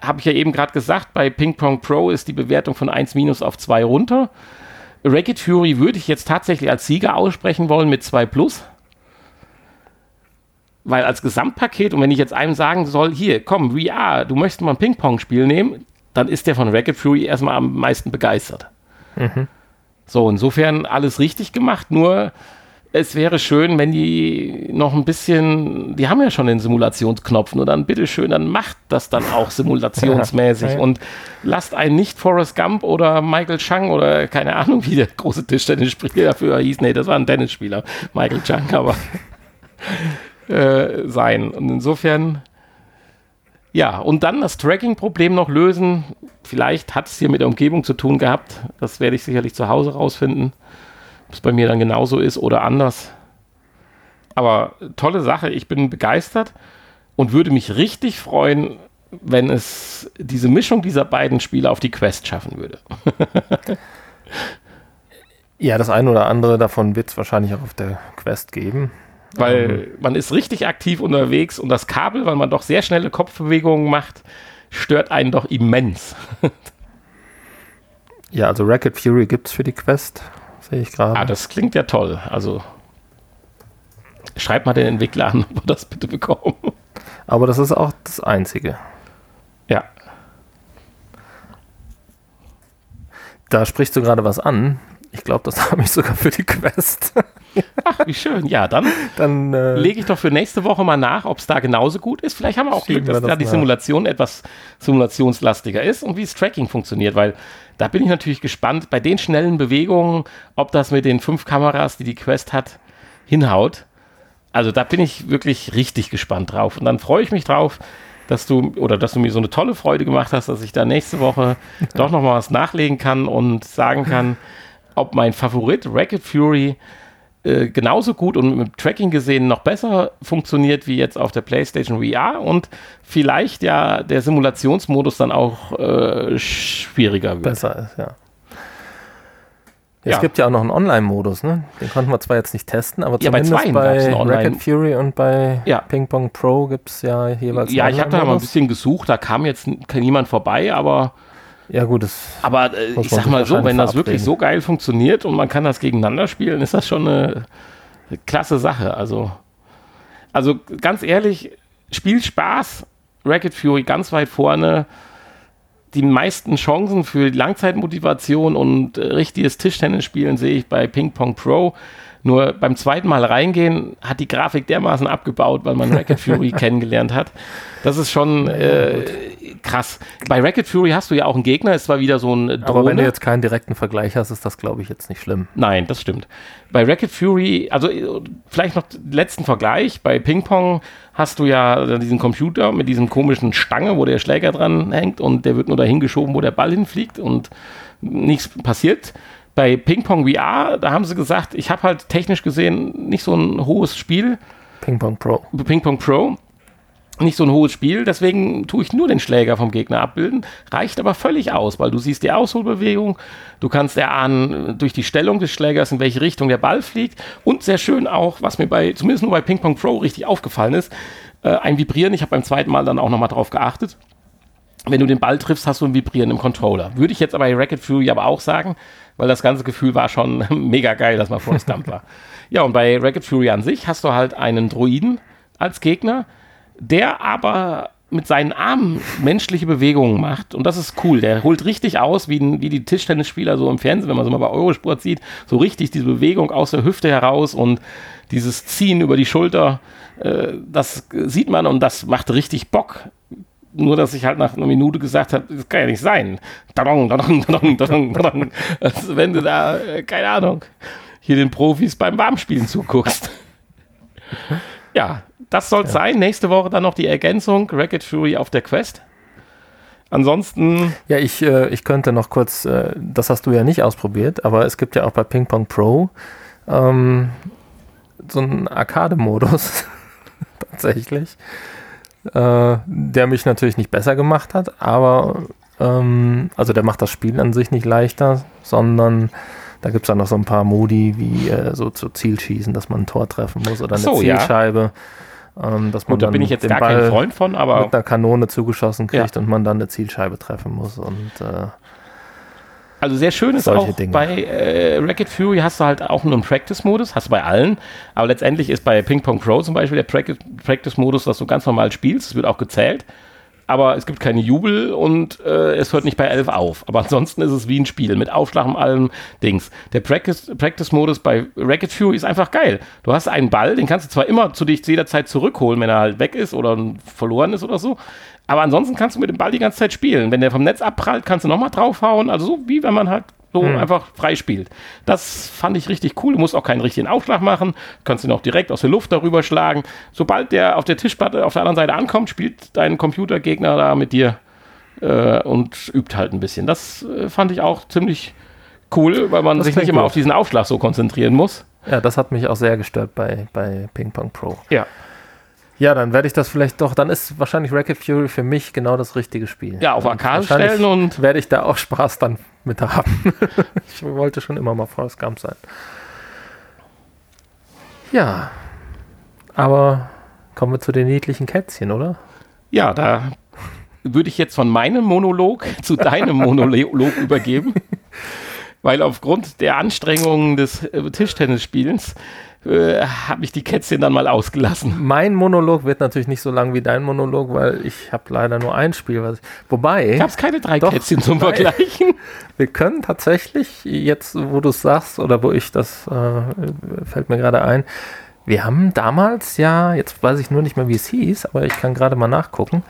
habe ich ja eben gerade gesagt, bei Ping Pong Pro ist die Bewertung von 1 minus auf 2 runter. Racket Fury würde ich jetzt tatsächlich als Sieger aussprechen wollen mit 2 plus. Weil als Gesamtpaket, und wenn ich jetzt einem sagen soll, hier, komm, VR, du möchtest mal ein Ping-Pong-Spiel nehmen, dann ist der von Racket Fury erstmal am meisten begeistert. Mhm. So, insofern alles richtig gemacht, nur es wäre schön, wenn die noch ein bisschen, die haben ja schon den Simulationsknopf, nur dann bitteschön, dann macht das dann auch simulationsmäßig und lasst einen nicht Forrest Gump oder Michael Chang oder keine Ahnung, wie der große Tischtennisspieler dafür hieß. Nee, das war ein Tennisspieler, Michael Chang, aber äh, sein. Und insofern ja, und dann das Tracking-Problem noch lösen. Vielleicht hat es hier mit der Umgebung zu tun gehabt. Das werde ich sicherlich zu Hause rausfinden. Ob es bei mir dann genauso ist oder anders. Aber tolle Sache, ich bin begeistert und würde mich richtig freuen, wenn es diese Mischung dieser beiden Spiele auf die Quest schaffen würde. ja, das eine oder andere davon wird es wahrscheinlich auch auf der Quest geben. Weil man ist richtig aktiv unterwegs und das Kabel, weil man doch sehr schnelle Kopfbewegungen macht, stört einen doch immens. ja, also Racket Fury gibt es für die Quest, sehe ich gerade. Ah, das klingt ja toll. Also schreibt mal den Entwickler an, ob wir das bitte bekommen. Aber das ist auch das Einzige. Ja. Da sprichst du gerade was an. Ich glaube, das habe ich sogar für die Quest. Ach, wie schön. Ja, dann, dann äh, lege ich doch für nächste Woche mal nach, ob es da genauso gut ist. Vielleicht haben wir auch Glück, dass das da die Simulation etwas simulationslastiger ist und wie das Tracking funktioniert, weil da bin ich natürlich gespannt bei den schnellen Bewegungen, ob das mit den fünf Kameras, die die Quest hat, hinhaut. Also da bin ich wirklich richtig gespannt drauf. Und dann freue ich mich drauf, dass du oder dass du mir so eine tolle Freude gemacht hast, dass ich da nächste Woche doch noch mal was nachlegen kann und sagen kann, ob mein Favorit Racket Fury äh, genauso gut und mit Tracking gesehen noch besser funktioniert wie jetzt auf der PlayStation VR und vielleicht ja der Simulationsmodus dann auch äh, schwieriger wird. Besser ist, ja. Ja. Es gibt ja auch noch einen Online-Modus, ne? Den konnten wir zwar jetzt nicht testen, aber ja, zumindest bei, bei Racket Fury und bei ja. Ping Pong Pro gibt es ja jeweils Ja, ich habe da mal ein bisschen gesucht, da kam jetzt niemand vorbei, aber ja, gut. Das Aber äh, ich sag mal so, wenn das wirklich so geil funktioniert und man kann das gegeneinander spielen, ist das schon eine, eine klasse Sache. Also, also ganz ehrlich, Spiel Spaß, Racket Fury ganz weit vorne. Die meisten Chancen für Langzeitmotivation und äh, richtiges Tischtennisspielen sehe ich bei Ping Pong Pro. Nur beim zweiten Mal reingehen hat die Grafik dermaßen abgebaut, weil man Racket Fury kennengelernt hat. Das ist schon äh, krass. Bei Racket Fury hast du ja auch einen Gegner, ist zwar wieder so ein Drohne. Aber wenn du jetzt keinen direkten Vergleich hast, ist das, glaube ich, jetzt nicht schlimm. Nein, das stimmt. Bei Racket Fury, also vielleicht noch letzten Vergleich. Bei Ping Pong hast du ja diesen Computer mit diesem komischen Stange, wo der Schläger dran hängt und der wird nur dahin geschoben, wo der Ball hinfliegt und nichts passiert bei Ping Pong VR, da haben sie gesagt, ich habe halt technisch gesehen nicht so ein hohes Spiel. Ping Pong Pro. Ping Pong Pro. Nicht so ein hohes Spiel, deswegen tue ich nur den Schläger vom Gegner abbilden. Reicht aber völlig aus, weil du siehst die Ausholbewegung, du kannst erahnen durch die Stellung des Schlägers, in welche Richtung der Ball fliegt. Und sehr schön auch, was mir bei, zumindest nur bei Ping Pong Pro richtig aufgefallen ist, äh, ein Vibrieren. Ich habe beim zweiten Mal dann auch nochmal drauf geachtet wenn du den Ball triffst, hast du ein Vibrieren im Controller. Würde ich jetzt aber bei Racket Fury aber auch sagen, weil das ganze Gefühl war schon mega geil, dass man Forrest Gump war. Ja, und bei Racket Fury an sich hast du halt einen Droiden als Gegner, der aber mit seinen Armen menschliche Bewegungen macht. Und das ist cool. Der holt richtig aus, wie, wie die Tischtennisspieler so im Fernsehen, wenn man so mal bei Eurosport sieht, so richtig diese Bewegung aus der Hüfte heraus und dieses Ziehen über die Schulter. Äh, das sieht man und das macht richtig Bock nur, dass ich halt nach einer Minute gesagt habe, das kann ja nicht sein. Also, wenn du da, äh, keine Ahnung, hier den Profis beim Warmspielen zuguckst. Ja, das soll es ja. sein. Nächste Woche dann noch die Ergänzung Racket Fury auf der Quest. Ansonsten. Ja, ich, äh, ich könnte noch kurz, äh, das hast du ja nicht ausprobiert, aber es gibt ja auch bei Ping Pong Pro ähm, so einen Arcade-Modus tatsächlich, äh, der mich natürlich nicht besser gemacht hat, aber ähm, also der macht das Spiel an sich nicht leichter, sondern da gibt es dann noch so ein paar Modi wie äh, so zu Zielschießen, dass man ein Tor treffen muss oder eine so, Zielscheibe. Ja. Ähm, dass man Gut, da bin ich jetzt gar Ball kein Freund von, aber mit einer Kanone zugeschossen kriegt ja. und man dann eine Zielscheibe treffen muss und äh, also sehr schön ist auch Dinge. bei äh, Racket Fury hast du halt auch nur einen Practice-Modus, hast du bei allen, aber letztendlich ist bei Ping Pong Pro zum Beispiel der Practice-Modus, dass du ganz normal spielst, es wird auch gezählt aber es gibt keine Jubel und äh, es hört nicht bei 11 auf. Aber ansonsten ist es wie ein Spiel mit Aufschlag und allem Dings. Der Practice-Modus Practice bei Racket Fury ist einfach geil. Du hast einen Ball, den kannst du zwar immer zu dich jederzeit zurückholen, wenn er halt weg ist oder verloren ist oder so, aber ansonsten kannst du mit dem Ball die ganze Zeit spielen. Wenn der vom Netz abprallt, kannst du nochmal draufhauen. Also so wie wenn man halt so hm. einfach frei spielt. Das fand ich richtig cool. Du musst auch keinen richtigen Aufschlag machen. Du kannst ihn auch direkt aus der Luft darüber schlagen. Sobald der auf der Tischplatte auf der anderen Seite ankommt, spielt dein Computergegner da mit dir äh, und übt halt ein bisschen. Das äh, fand ich auch ziemlich cool, weil man das sich nicht immer gut. auf diesen Aufschlag so konzentrieren muss. Ja, das hat mich auch sehr gestört bei, bei Ping Pong Pro. Ja. Ja, dann werde ich das vielleicht doch, dann ist wahrscheinlich Racket Fury für mich genau das richtige Spiel. Ja, auf Arcade stellen und werde ich da auch Spaß dann mit haben. ich wollte schon immer mal Forrest Gump sein. Ja, aber kommen wir zu den niedlichen Kätzchen, oder? Ja, da würde ich jetzt von meinem Monolog zu deinem Monolog übergeben, weil aufgrund der Anstrengungen des äh, Tischtennisspielens äh, habe ich die Kätzchen dann mal ausgelassen. Mein Monolog wird natürlich nicht so lang wie dein Monolog, weil ich habe leider nur ein Spiel. Was ich, wobei. Gab es keine drei doch, Kätzchen zum Vergleichen? Wir können tatsächlich, jetzt wo du es sagst oder wo ich das, äh, fällt mir gerade ein, wir haben damals ja, jetzt weiß ich nur nicht mehr, wie es hieß, aber ich kann gerade mal nachgucken.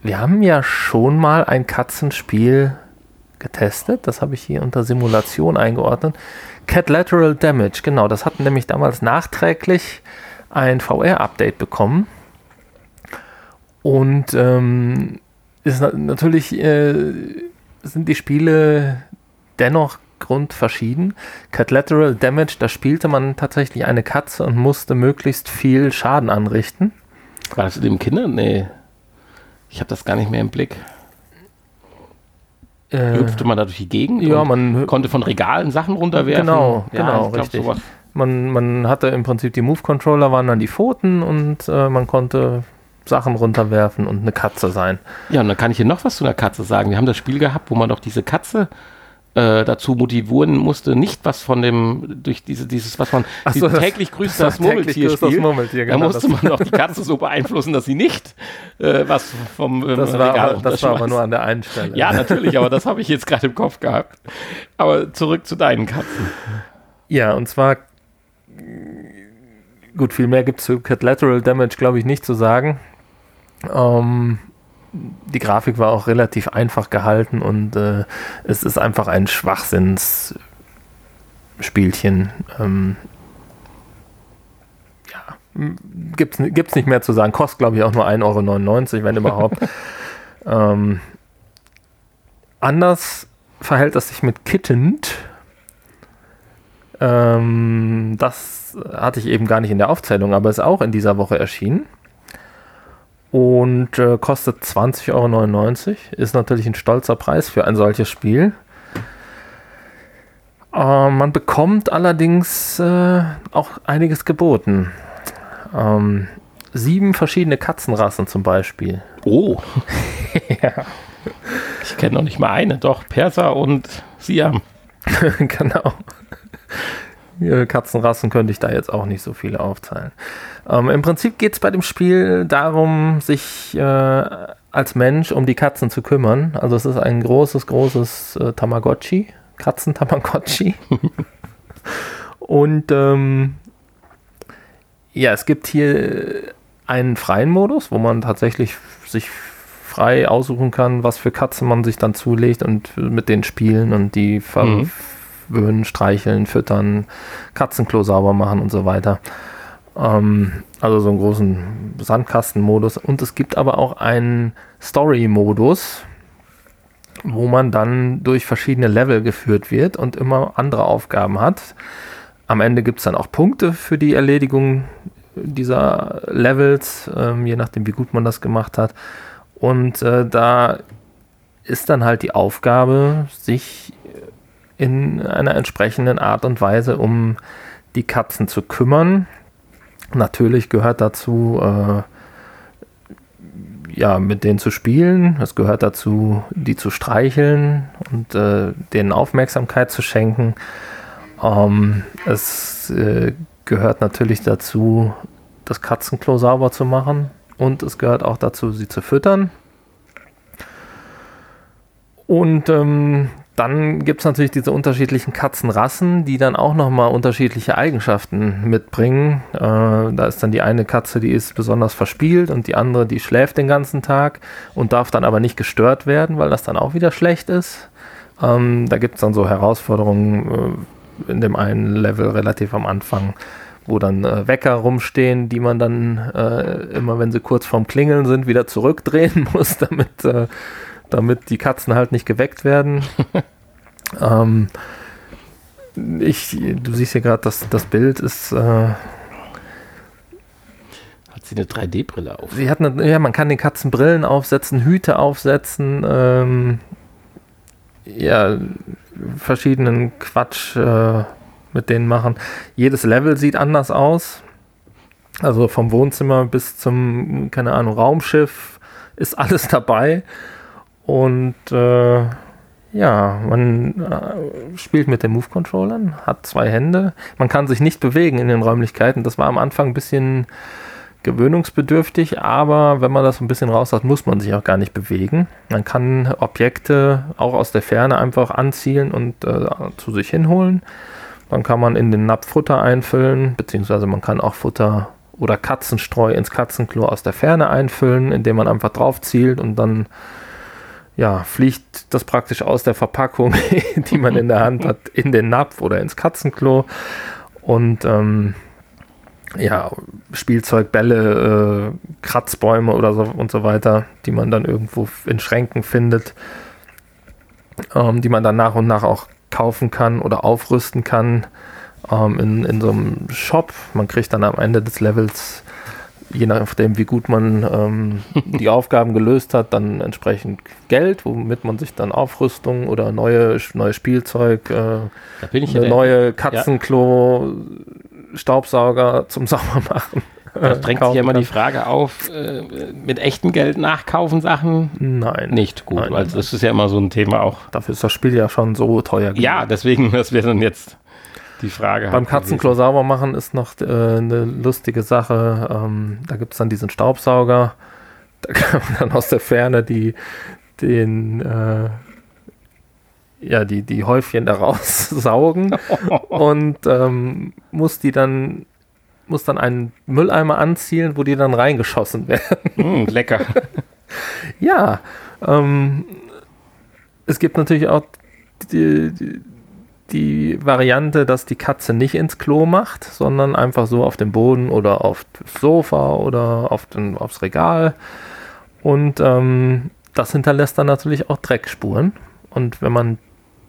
Wir haben ja schon mal ein Katzenspiel getestet. Das habe ich hier unter Simulation eingeordnet. Cat Lateral Damage, genau. Das hat nämlich damals nachträglich ein VR-Update bekommen. Und ähm, ist natürlich äh, sind die Spiele dennoch grundverschieden. Cat Lateral Damage, da spielte man tatsächlich eine Katze und musste möglichst viel Schaden anrichten. War das in dem Kinder? Nee. Ich habe das gar nicht mehr im Blick. Äh, Hüpfte man da durch die Gegend? Ja, man konnte von Regalen Sachen runterwerfen. Genau, ja, genau, richtig. Glaub, man, man hatte im Prinzip die Move-Controller, waren dann die Pfoten und äh, man konnte Sachen runterwerfen und eine Katze sein. Ja, und dann kann ich hier noch was zu einer Katze sagen. Wir haben das Spiel gehabt, wo man doch diese Katze äh, dazu motivieren musste, nicht was von dem, durch diese, dieses, was man so, täglich grüßt das, das Murmeltier spielt. Das Murmeltier, genau, da musste man doch die Katze so beeinflussen, dass sie nicht äh, was vom ähm, das war, Regal aber, Das war aber nur an der einen Stelle. Ja, natürlich, aber das habe ich jetzt gerade im Kopf gehabt. Aber zurück zu deinen Katzen. Ja, und zwar gut, viel mehr gibt es zu Cat Lateral Damage, glaube ich, nicht zu sagen. Ähm, die Grafik war auch relativ einfach gehalten und äh, es ist einfach ein Schwachsinnsspielchen. Ähm, ja, gibt's, gibt's nicht mehr zu sagen. Kostet, glaube ich, auch nur 1,99 Euro, wenn überhaupt. ähm, anders verhält das sich mit Kittened. Ähm, das hatte ich eben gar nicht in der Aufzählung, aber ist auch in dieser Woche erschienen und äh, kostet 20,99 Euro. Ist natürlich ein stolzer Preis für ein solches Spiel. Äh, man bekommt allerdings äh, auch einiges geboten. Ähm, sieben verschiedene Katzenrassen zum Beispiel. Oh. ja. Ich kenne noch nicht mal eine, doch Perser und Siam. genau. Katzenrassen könnte ich da jetzt auch nicht so viele aufzählen. Ähm, Im Prinzip geht es bei dem Spiel darum, sich äh, als Mensch um die Katzen zu kümmern. Also es ist ein großes, großes äh, Tamagotchi, Katzen-Tamagotchi. Und ähm, ja, es gibt hier einen freien Modus, wo man tatsächlich sich frei aussuchen kann, was für Katzen man sich dann zulegt und mit denen spielen und die ver mhm gewöhnen, streicheln, füttern, Katzenklo sauber machen und so weiter. Ähm, also so einen großen Sandkastenmodus. Und es gibt aber auch einen Story-Modus, wo man dann durch verschiedene Level geführt wird und immer andere Aufgaben hat. Am Ende gibt es dann auch Punkte für die Erledigung dieser Levels, ähm, je nachdem, wie gut man das gemacht hat. Und äh, da ist dann halt die Aufgabe, sich in einer entsprechenden Art und Weise um die Katzen zu kümmern. Natürlich gehört dazu, äh, ja, mit denen zu spielen. Es gehört dazu, die zu streicheln und äh, denen Aufmerksamkeit zu schenken. Ähm, es äh, gehört natürlich dazu, das Katzenklo sauber zu machen und es gehört auch dazu, sie zu füttern. Und ähm, dann gibt es natürlich diese unterschiedlichen Katzenrassen, die dann auch nochmal unterschiedliche Eigenschaften mitbringen. Äh, da ist dann die eine Katze, die ist besonders verspielt und die andere, die schläft den ganzen Tag und darf dann aber nicht gestört werden, weil das dann auch wieder schlecht ist. Ähm, da gibt es dann so Herausforderungen äh, in dem einen Level relativ am Anfang, wo dann äh, Wecker rumstehen, die man dann äh, immer, wenn sie kurz vorm Klingeln sind, wieder zurückdrehen muss, damit äh, damit die Katzen halt nicht geweckt werden. ähm, ich, du siehst hier gerade, dass das Bild ist. Äh, hat sie eine 3D-Brille auf? Sie hat eine, ja, man kann den Katzen Brillen aufsetzen, Hüte aufsetzen, ähm, ja, verschiedenen Quatsch äh, mit denen machen. Jedes Level sieht anders aus. Also vom Wohnzimmer bis zum, keine Ahnung, Raumschiff ist alles dabei. Und äh, ja, man äh, spielt mit den Move-Controllern, hat zwei Hände. Man kann sich nicht bewegen in den Räumlichkeiten. Das war am Anfang ein bisschen gewöhnungsbedürftig, aber wenn man das ein bisschen raus hat, muss man sich auch gar nicht bewegen. Man kann Objekte auch aus der Ferne einfach anzielen und äh, zu sich hinholen. Dann kann man in den Napf Futter einfüllen, beziehungsweise man kann auch Futter oder Katzenstreu ins Katzenklo aus der Ferne einfüllen, indem man einfach drauf zielt und dann ja, fliegt das praktisch aus der Verpackung, die man in der Hand hat, in den Napf oder ins Katzenklo. Und ähm, ja, Spielzeug, äh, Kratzbäume oder so und so weiter, die man dann irgendwo in Schränken findet, ähm, die man dann nach und nach auch kaufen kann oder aufrüsten kann ähm, in, in so einem Shop. Man kriegt dann am Ende des Levels je nachdem, wie gut man ähm, die Aufgaben gelöst hat, dann entsprechend Geld, womit man sich dann Aufrüstung oder neue, neues Spielzeug, äh, eine neue Katzenklo, ja. Staubsauger zum Saubermachen. Da drängt sich ja immer die Frage auf, äh, mit echtem Geld nachkaufen Sachen? Nein. Nicht gut, nein, also das ist ja immer so ein Thema auch. Dafür ist das Spiel ja schon so teuer. Ja, deswegen, das wäre dann jetzt die Frage. Beim Katzenklo sauber machen ist noch äh, eine lustige Sache. Ähm, da gibt es dann diesen Staubsauger. Da kann man dann aus der Ferne die, den, äh, ja, die, die Häufchen da raussaugen und ähm, muss die dann muss dann einen Mülleimer anzielen, wo die dann reingeschossen werden. Mm, lecker. ja, ähm, es gibt natürlich auch die, die, die Variante, dass die Katze nicht ins Klo macht, sondern einfach so auf dem Boden oder auf das Sofa oder auf den, aufs Regal. Und ähm, das hinterlässt dann natürlich auch Dreckspuren. Und wenn man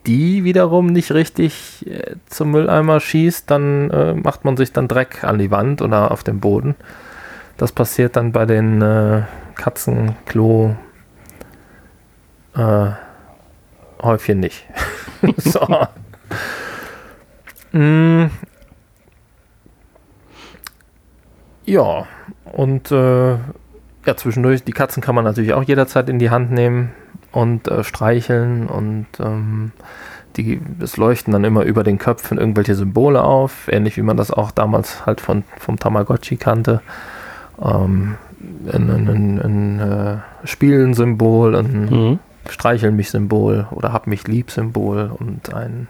die wiederum nicht richtig äh, zum Mülleimer schießt, dann äh, macht man sich dann Dreck an die Wand oder auf dem Boden. Das passiert dann bei den äh, Katzenklo äh, Häufchen nicht. so. Mm. Ja, und äh, ja, zwischendurch, die Katzen kann man natürlich auch jederzeit in die Hand nehmen und äh, streicheln und ähm, die, es leuchten dann immer über den Köpfen irgendwelche Symbole auf, ähnlich wie man das auch damals halt von, vom Tamagotchi kannte. Ähm, ein, ein, ein, ein äh, Spielen-Symbol, ein mhm. Streicheln mich Symbol oder hab mich lieb Symbol und ein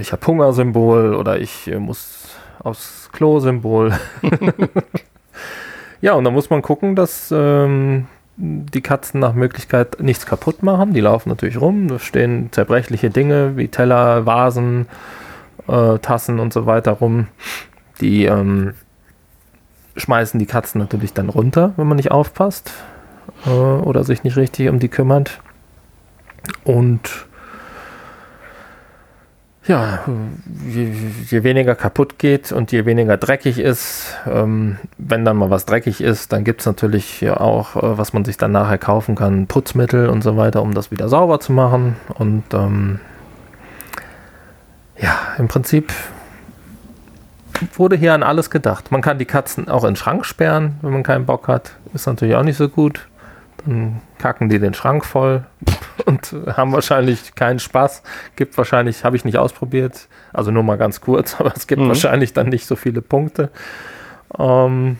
ich habe Hunger-Symbol oder ich äh, muss aufs Klo-Symbol. ja, und da muss man gucken, dass ähm, die Katzen nach Möglichkeit nichts kaputt machen. Die laufen natürlich rum, da stehen zerbrechliche Dinge wie Teller, Vasen, äh, Tassen und so weiter rum. Die ähm, schmeißen die Katzen natürlich dann runter, wenn man nicht aufpasst äh, oder sich nicht richtig um die kümmert. Und ja, je, je, weniger kaputt geht und je weniger dreckig ist, ähm, wenn dann mal was dreckig ist, dann gibt es natürlich auch, äh, was man sich dann nachher kaufen kann, Putzmittel und so weiter, um das wieder sauber zu machen. Und ähm, ja, im Prinzip wurde hier an alles gedacht. Man kann die Katzen auch in den Schrank sperren, wenn man keinen Bock hat. Ist natürlich auch nicht so gut. Kacken die den Schrank voll und haben wahrscheinlich keinen Spaß. Gibt wahrscheinlich, habe ich nicht ausprobiert, also nur mal ganz kurz, aber es gibt mhm. wahrscheinlich dann nicht so viele Punkte. Ähm,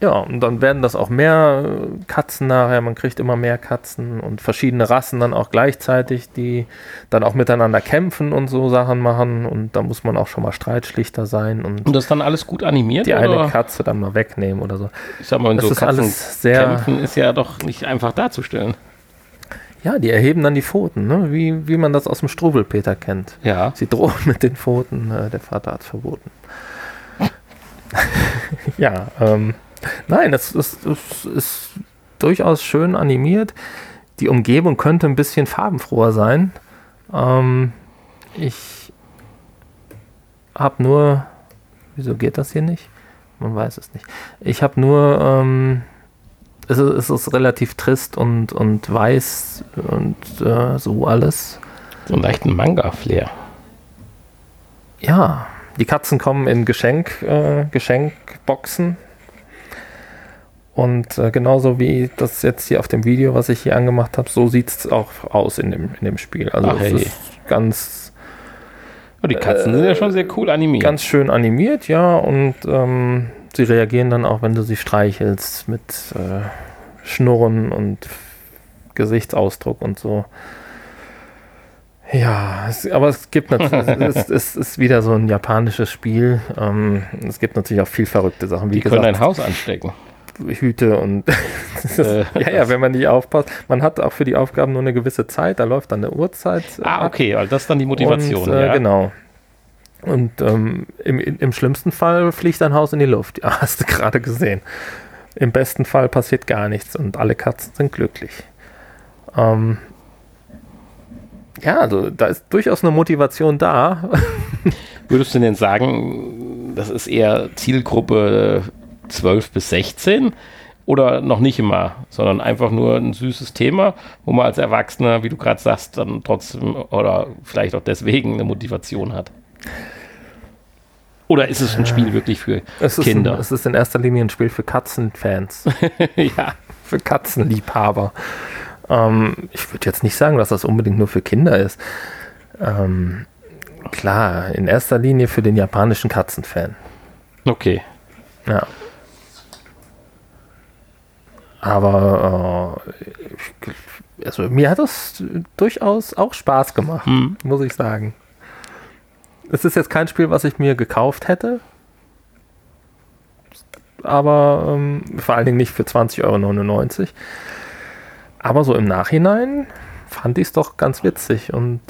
ja, und dann werden das auch mehr Katzen nachher. Man kriegt immer mehr Katzen und verschiedene Rassen dann auch gleichzeitig, die dann auch miteinander kämpfen und so Sachen machen. Und da muss man auch schon mal streitschlichter sein. Und, und das dann alles gut animiert? Die oder? eine Katze dann mal wegnehmen oder so. Ich sag mal, wenn das so ist Katzen alles sehr. Kämpfen ist ja doch nicht einfach darzustellen. Ja, die erheben dann die Pfoten, ne? wie, wie man das aus dem Struwelpeter kennt. Ja. Sie drohen mit den Pfoten, äh, der Vater hat es verboten. ja, ähm, Nein, es, es, es ist durchaus schön animiert. Die Umgebung könnte ein bisschen farbenfroher sein. Ähm, ich habe nur. Wieso geht das hier nicht? Man weiß es nicht. Ich habe nur. Ähm, es, ist, es, ist, relativ trist und, und weiß und äh, so alles. So einen leichten Manga-Flair. Ja, die Katzen kommen in Geschenk, äh, Geschenkboxen und äh, genauso wie das jetzt hier auf dem Video, was ich hier angemacht habe, so sieht es auch aus in dem, in dem Spiel. Also Ach, es hey. ist ganz. Oh, die Katzen äh, sind ja schon sehr cool animiert. Ganz schön animiert, ja. Und ähm, sie reagieren dann auch, wenn du sie streichelst, mit äh, Schnurren und Gesichtsausdruck und so. Ja, es, aber es gibt natürlich, es, es, ist wieder so ein japanisches Spiel. Ähm, es gibt natürlich auch viel verrückte Sachen. Wie die gesagt, können ein Haus anstecken. Hüte und äh, ja, ja, wenn man nicht aufpasst. Man hat auch für die Aufgaben nur eine gewisse Zeit, da läuft dann eine Uhrzeit. Ah, okay, also das ist dann die Motivation. Und, äh, ja. Genau. Und ähm, im, im schlimmsten Fall fliegt ein Haus in die Luft. Ja, hast du gerade gesehen. Im besten Fall passiert gar nichts und alle Katzen sind glücklich. Ähm, ja, also da ist durchaus eine Motivation da. Würdest du denn sagen, das ist eher Zielgruppe 12 bis 16 oder noch nicht immer, sondern einfach nur ein süßes Thema, wo man als Erwachsener, wie du gerade sagst, dann trotzdem oder vielleicht auch deswegen eine Motivation hat. Oder ist es ein Spiel wirklich für es Kinder? Ein, es ist in erster Linie ein Spiel für Katzenfans. ja. Für Katzenliebhaber. Ähm, ich würde jetzt nicht sagen, dass das unbedingt nur für Kinder ist. Ähm, klar, in erster Linie für den japanischen Katzenfan. Okay. Ja. Aber äh, also mir hat das durchaus auch Spaß gemacht, hm. muss ich sagen. Es ist jetzt kein Spiel, was ich mir gekauft hätte. Aber ähm, vor allen Dingen nicht für 20,99 Euro. Aber so im Nachhinein fand ich es doch ganz witzig und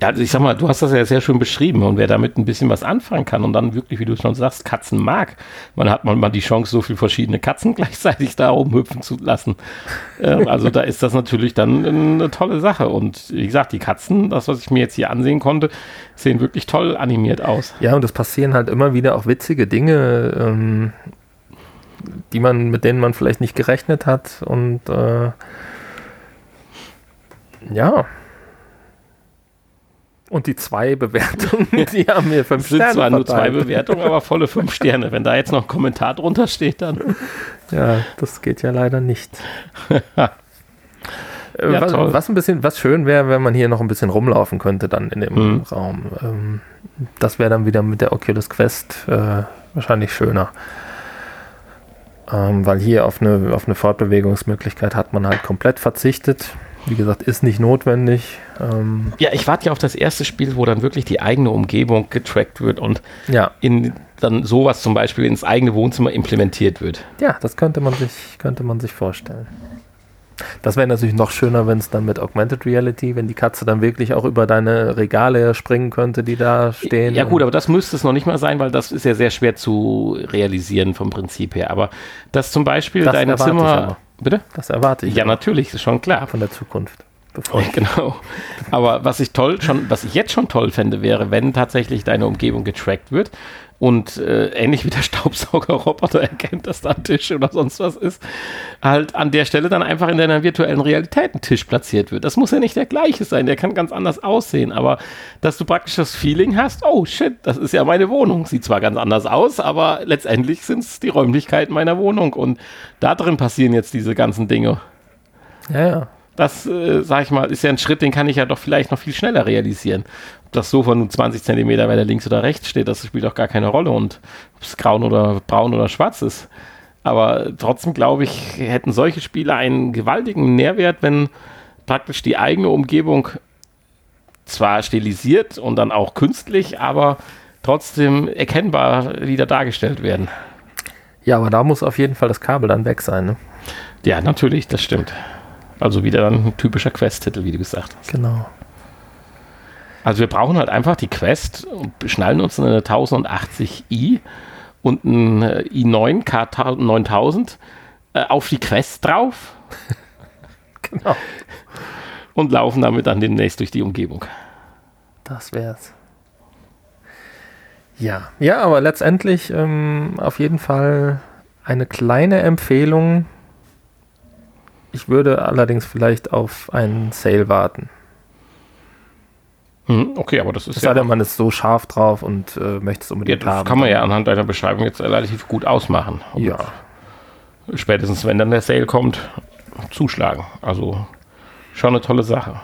ja, also ich sag mal, du hast das ja sehr schön beschrieben und wer damit ein bisschen was anfangen kann und dann wirklich, wie du schon sagst, Katzen mag, man hat mal die Chance, so viele verschiedene Katzen gleichzeitig da rumhüpfen zu lassen. Ähm, also da ist das natürlich dann eine tolle Sache und wie gesagt, die Katzen, das, was ich mir jetzt hier ansehen konnte, sehen wirklich toll animiert aus. Ja, und es passieren halt immer wieder auch witzige Dinge, ähm, die man, mit denen man vielleicht nicht gerechnet hat und äh, ja, und die zwei Bewertungen, die haben mir fünf Sterne. Sind zwar verteilt. nur zwei Bewertungen, aber volle fünf Sterne. Wenn da jetzt noch ein Kommentar drunter steht, dann. Ja, das geht ja leider nicht. ja, was, was, ein bisschen, was schön wäre, wenn man hier noch ein bisschen rumlaufen könnte dann in dem mhm. Raum. Ähm, das wäre dann wieder mit der Oculus Quest äh, wahrscheinlich schöner. Ähm, weil hier auf eine, auf eine Fortbewegungsmöglichkeit hat man halt komplett verzichtet. Wie gesagt, ist nicht notwendig. Ähm ja, ich warte ja auf das erste Spiel, wo dann wirklich die eigene Umgebung getrackt wird und ja. in dann sowas zum Beispiel ins eigene Wohnzimmer implementiert wird. Ja, das könnte man sich, könnte man sich vorstellen. Das wäre natürlich noch schöner, wenn es dann mit Augmented Reality, wenn die Katze dann wirklich auch über deine Regale springen könnte, die da stehen. Ja gut, aber das müsste es noch nicht mal sein, weil das ist ja sehr schwer zu realisieren vom Prinzip her. Aber dass zum Beispiel Das ich Zimmer... Bitte? Das erwarte ich Ja, aber natürlich, ist schon klar. von der Zukunft. Bevor ich, Genau. Aber was ich toll schon, was ich jetzt schon toll fände, wäre, wenn tatsächlich deine Umgebung getrackt wird und äh, ähnlich wie der Staubsaugerroboter erkennt, dass da ein Tisch oder sonst was ist, halt an der Stelle dann einfach in deiner virtuellen Realität ein Tisch platziert wird. Das muss ja nicht der gleiche sein, der kann ganz anders aussehen, aber dass du praktisch das Feeling hast, oh shit, das ist ja meine Wohnung. Sieht zwar ganz anders aus, aber letztendlich sind es die Räumlichkeiten meiner Wohnung und da drin passieren jetzt diese ganzen Dinge. ja, ja. Das, äh, sag ich mal, ist ja ein Schritt, den kann ich ja doch vielleicht noch viel schneller realisieren. Ob das Sofa nun 20 Zentimeter weiter links oder rechts steht, das spielt doch gar keine Rolle. Und ob es braun oder braun oder schwarz ist. Aber trotzdem glaube ich, hätten solche Spiele einen gewaltigen Nährwert, wenn praktisch die eigene Umgebung zwar stilisiert und dann auch künstlich, aber trotzdem erkennbar wieder dargestellt werden. Ja, aber da muss auf jeden Fall das Kabel dann weg sein. Ne? Ja, natürlich, das stimmt. Also wieder ein typischer Quest-Titel, wie du gesagt hast. Genau. Also wir brauchen halt einfach die Quest und schnallen uns eine 1080i und ein äh, i9 K9000 äh, auf die Quest drauf Genau. und laufen damit dann demnächst durch die Umgebung. Das wär's. Ja, ja, aber letztendlich ähm, auf jeden Fall eine kleine Empfehlung. Ich würde allerdings vielleicht auf einen Sale warten. Hm, okay, aber das ist Es ja, sei denn, man ist so scharf drauf und äh, möchte es ja, unbedingt das haben. kann man ja anhand deiner Beschreibung jetzt relativ gut ausmachen. Und Ja, Spätestens wenn dann der Sale kommt, zuschlagen. Also schon eine tolle Sache.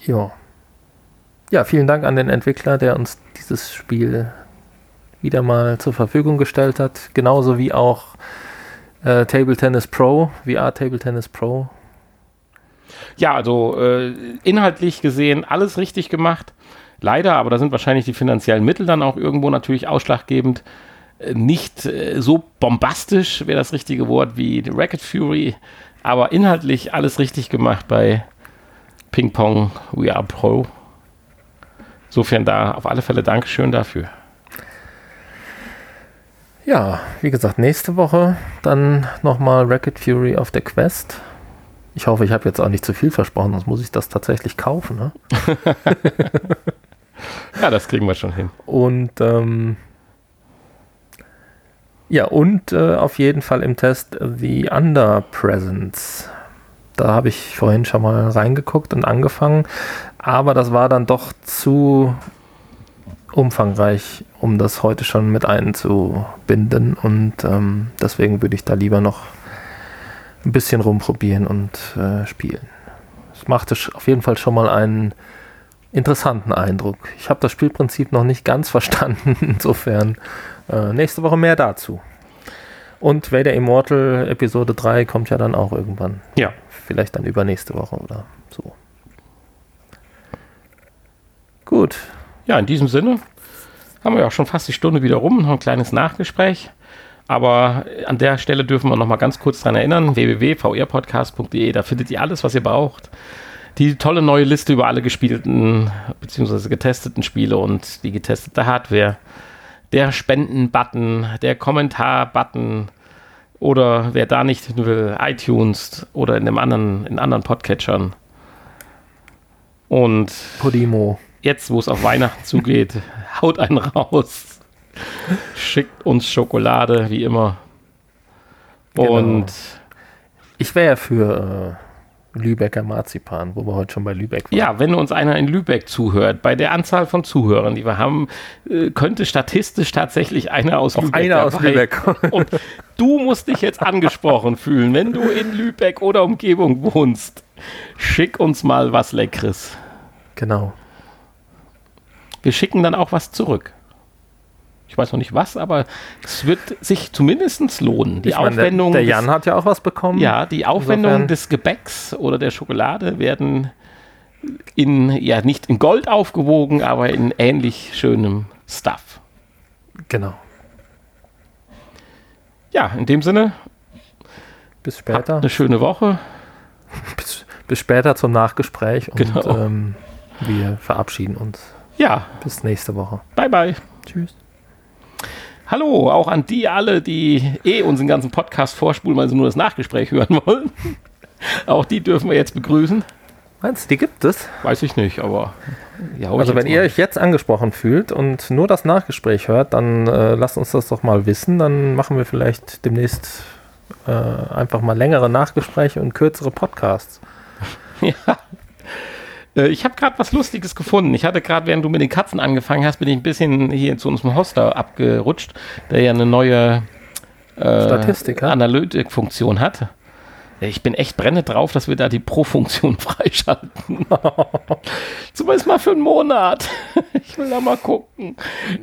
ja. Ja, vielen Dank an den Entwickler, der uns dieses Spiel wieder mal zur Verfügung gestellt hat. Genauso wie auch äh, Table Tennis Pro, VR Table Tennis Pro. Ja, also äh, inhaltlich gesehen alles richtig gemacht. Leider, aber da sind wahrscheinlich die finanziellen Mittel dann auch irgendwo natürlich ausschlaggebend. Äh, Nicht äh, so bombastisch wäre das richtige Wort wie Racket Fury, aber inhaltlich alles richtig gemacht bei Ping Pong VR Pro. Insofern da auf alle Fälle Dankeschön dafür. Ja, wie gesagt, nächste Woche dann nochmal Racket Fury auf der Quest. Ich hoffe, ich habe jetzt auch nicht zu viel versprochen, sonst muss ich das tatsächlich kaufen. Ne? Ja, das kriegen wir schon hin. Und ähm, ja, und äh, auf jeden Fall im Test The Under Presence. Da habe ich vorhin schon mal reingeguckt und angefangen, aber das war dann doch zu umfangreich, um das heute schon mit einzubinden und ähm, deswegen würde ich da lieber noch ein bisschen rumprobieren und äh, spielen. Es machte auf jeden Fall schon mal einen interessanten Eindruck. Ich habe das Spielprinzip noch nicht ganz verstanden, insofern äh, nächste Woche mehr dazu. Und Vader Immortal Episode 3 kommt ja dann auch irgendwann. Ja. Vielleicht dann übernächste Woche oder so. Gut. Ja, in diesem Sinne haben wir auch schon fast die Stunde wieder rum, noch ein kleines Nachgespräch. Aber an der Stelle dürfen wir noch mal ganz kurz dran erinnern, www.vrpodcast.de, da findet ihr alles, was ihr braucht. Die tolle neue Liste über alle gespielten bzw. getesteten Spiele und die getestete Hardware. Der Spenden-Button, der Kommentar-Button oder wer da nicht hin will, iTunes oder in, dem anderen, in anderen Podcatchern. Und Podimo. jetzt, wo es auf Weihnachten zugeht, haut einen raus. Schickt uns Schokolade, wie immer. Und Ich wäre ja für äh, Lübecker Marzipan, wo wir heute schon bei Lübeck waren. ja, wenn uns einer in Lübeck zuhört, bei der Anzahl von Zuhörern, die wir haben, äh, könnte statistisch tatsächlich einer aus Auch Lübeck einer aus Lübeck. Und du musst dich jetzt angesprochen fühlen, wenn du in Lübeck oder Umgebung wohnst. Schick uns mal was Leckeres. Genau. Wir schicken dann auch was zurück. Ich weiß noch nicht was, aber es wird sich zumindest lohnen. Die Ich meine, Aufwendung. Der, der des- Jan hat ja auch was bekommen. Ja, die Aufwendung Insofern- des Gebäcks oder der Schokolade werden in, ja, nicht in Gold aufgewogen, aber in ähnlich schönem Stuff. Genau. Ja, in dem Sinne. Bis später. Eine schöne Woche. Bis, bis später zum Nachgespräch und genau. ähm, wir verabschieden uns. Ja. Bis nächste Woche. Bye, bye. Tschüss. Hallo, auch an die alle, die eh unseren ganzen Podcast vorspulen, weil sie nur das Nachgespräch hören wollen. auch die dürfen wir jetzt begrüßen. Meinst du, die gibt es? Weiß ich nicht, aber. Ja, also, wenn ihr euch jetzt angesprochen fühlt und nur das Nachgespräch hört, dann äh, lasst uns das doch mal wissen. Dann machen wir vielleicht demnächst äh, einfach mal längere Nachgespräche und kürzere Podcasts. Ja. Äh, ich habe gerade was Lustiges gefunden. Ich hatte gerade, während du mit den Katzen angefangen hast, bin ich ein bisschen hier zu unserem Hoster abgerutscht, der ja eine neue äh, Statistik Analytikfunktion hat. Ich bin echt brennend drauf, dass wir da die Pro-Funktion freischalten. Zumindest mal für einen Monat. ich will da mal gucken.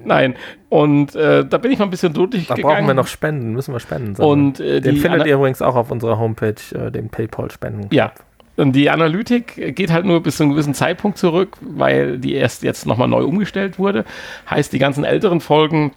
Nein. Und äh, da bin ich mal ein bisschen durchgegangen. Da brauchen wir noch Spenden, müssen wir Spenden sammeln. Und, äh, Den findet ihr übrigens auch auf unserer Homepage, äh, den PayPal-Spenden. Ja. Und die Analytik geht halt nur bis zu einem gewissen Zeitpunkt zurück, weil die erst jetzt nochmal neu umgestellt wurde. Heißt, die ganzen älteren Folgen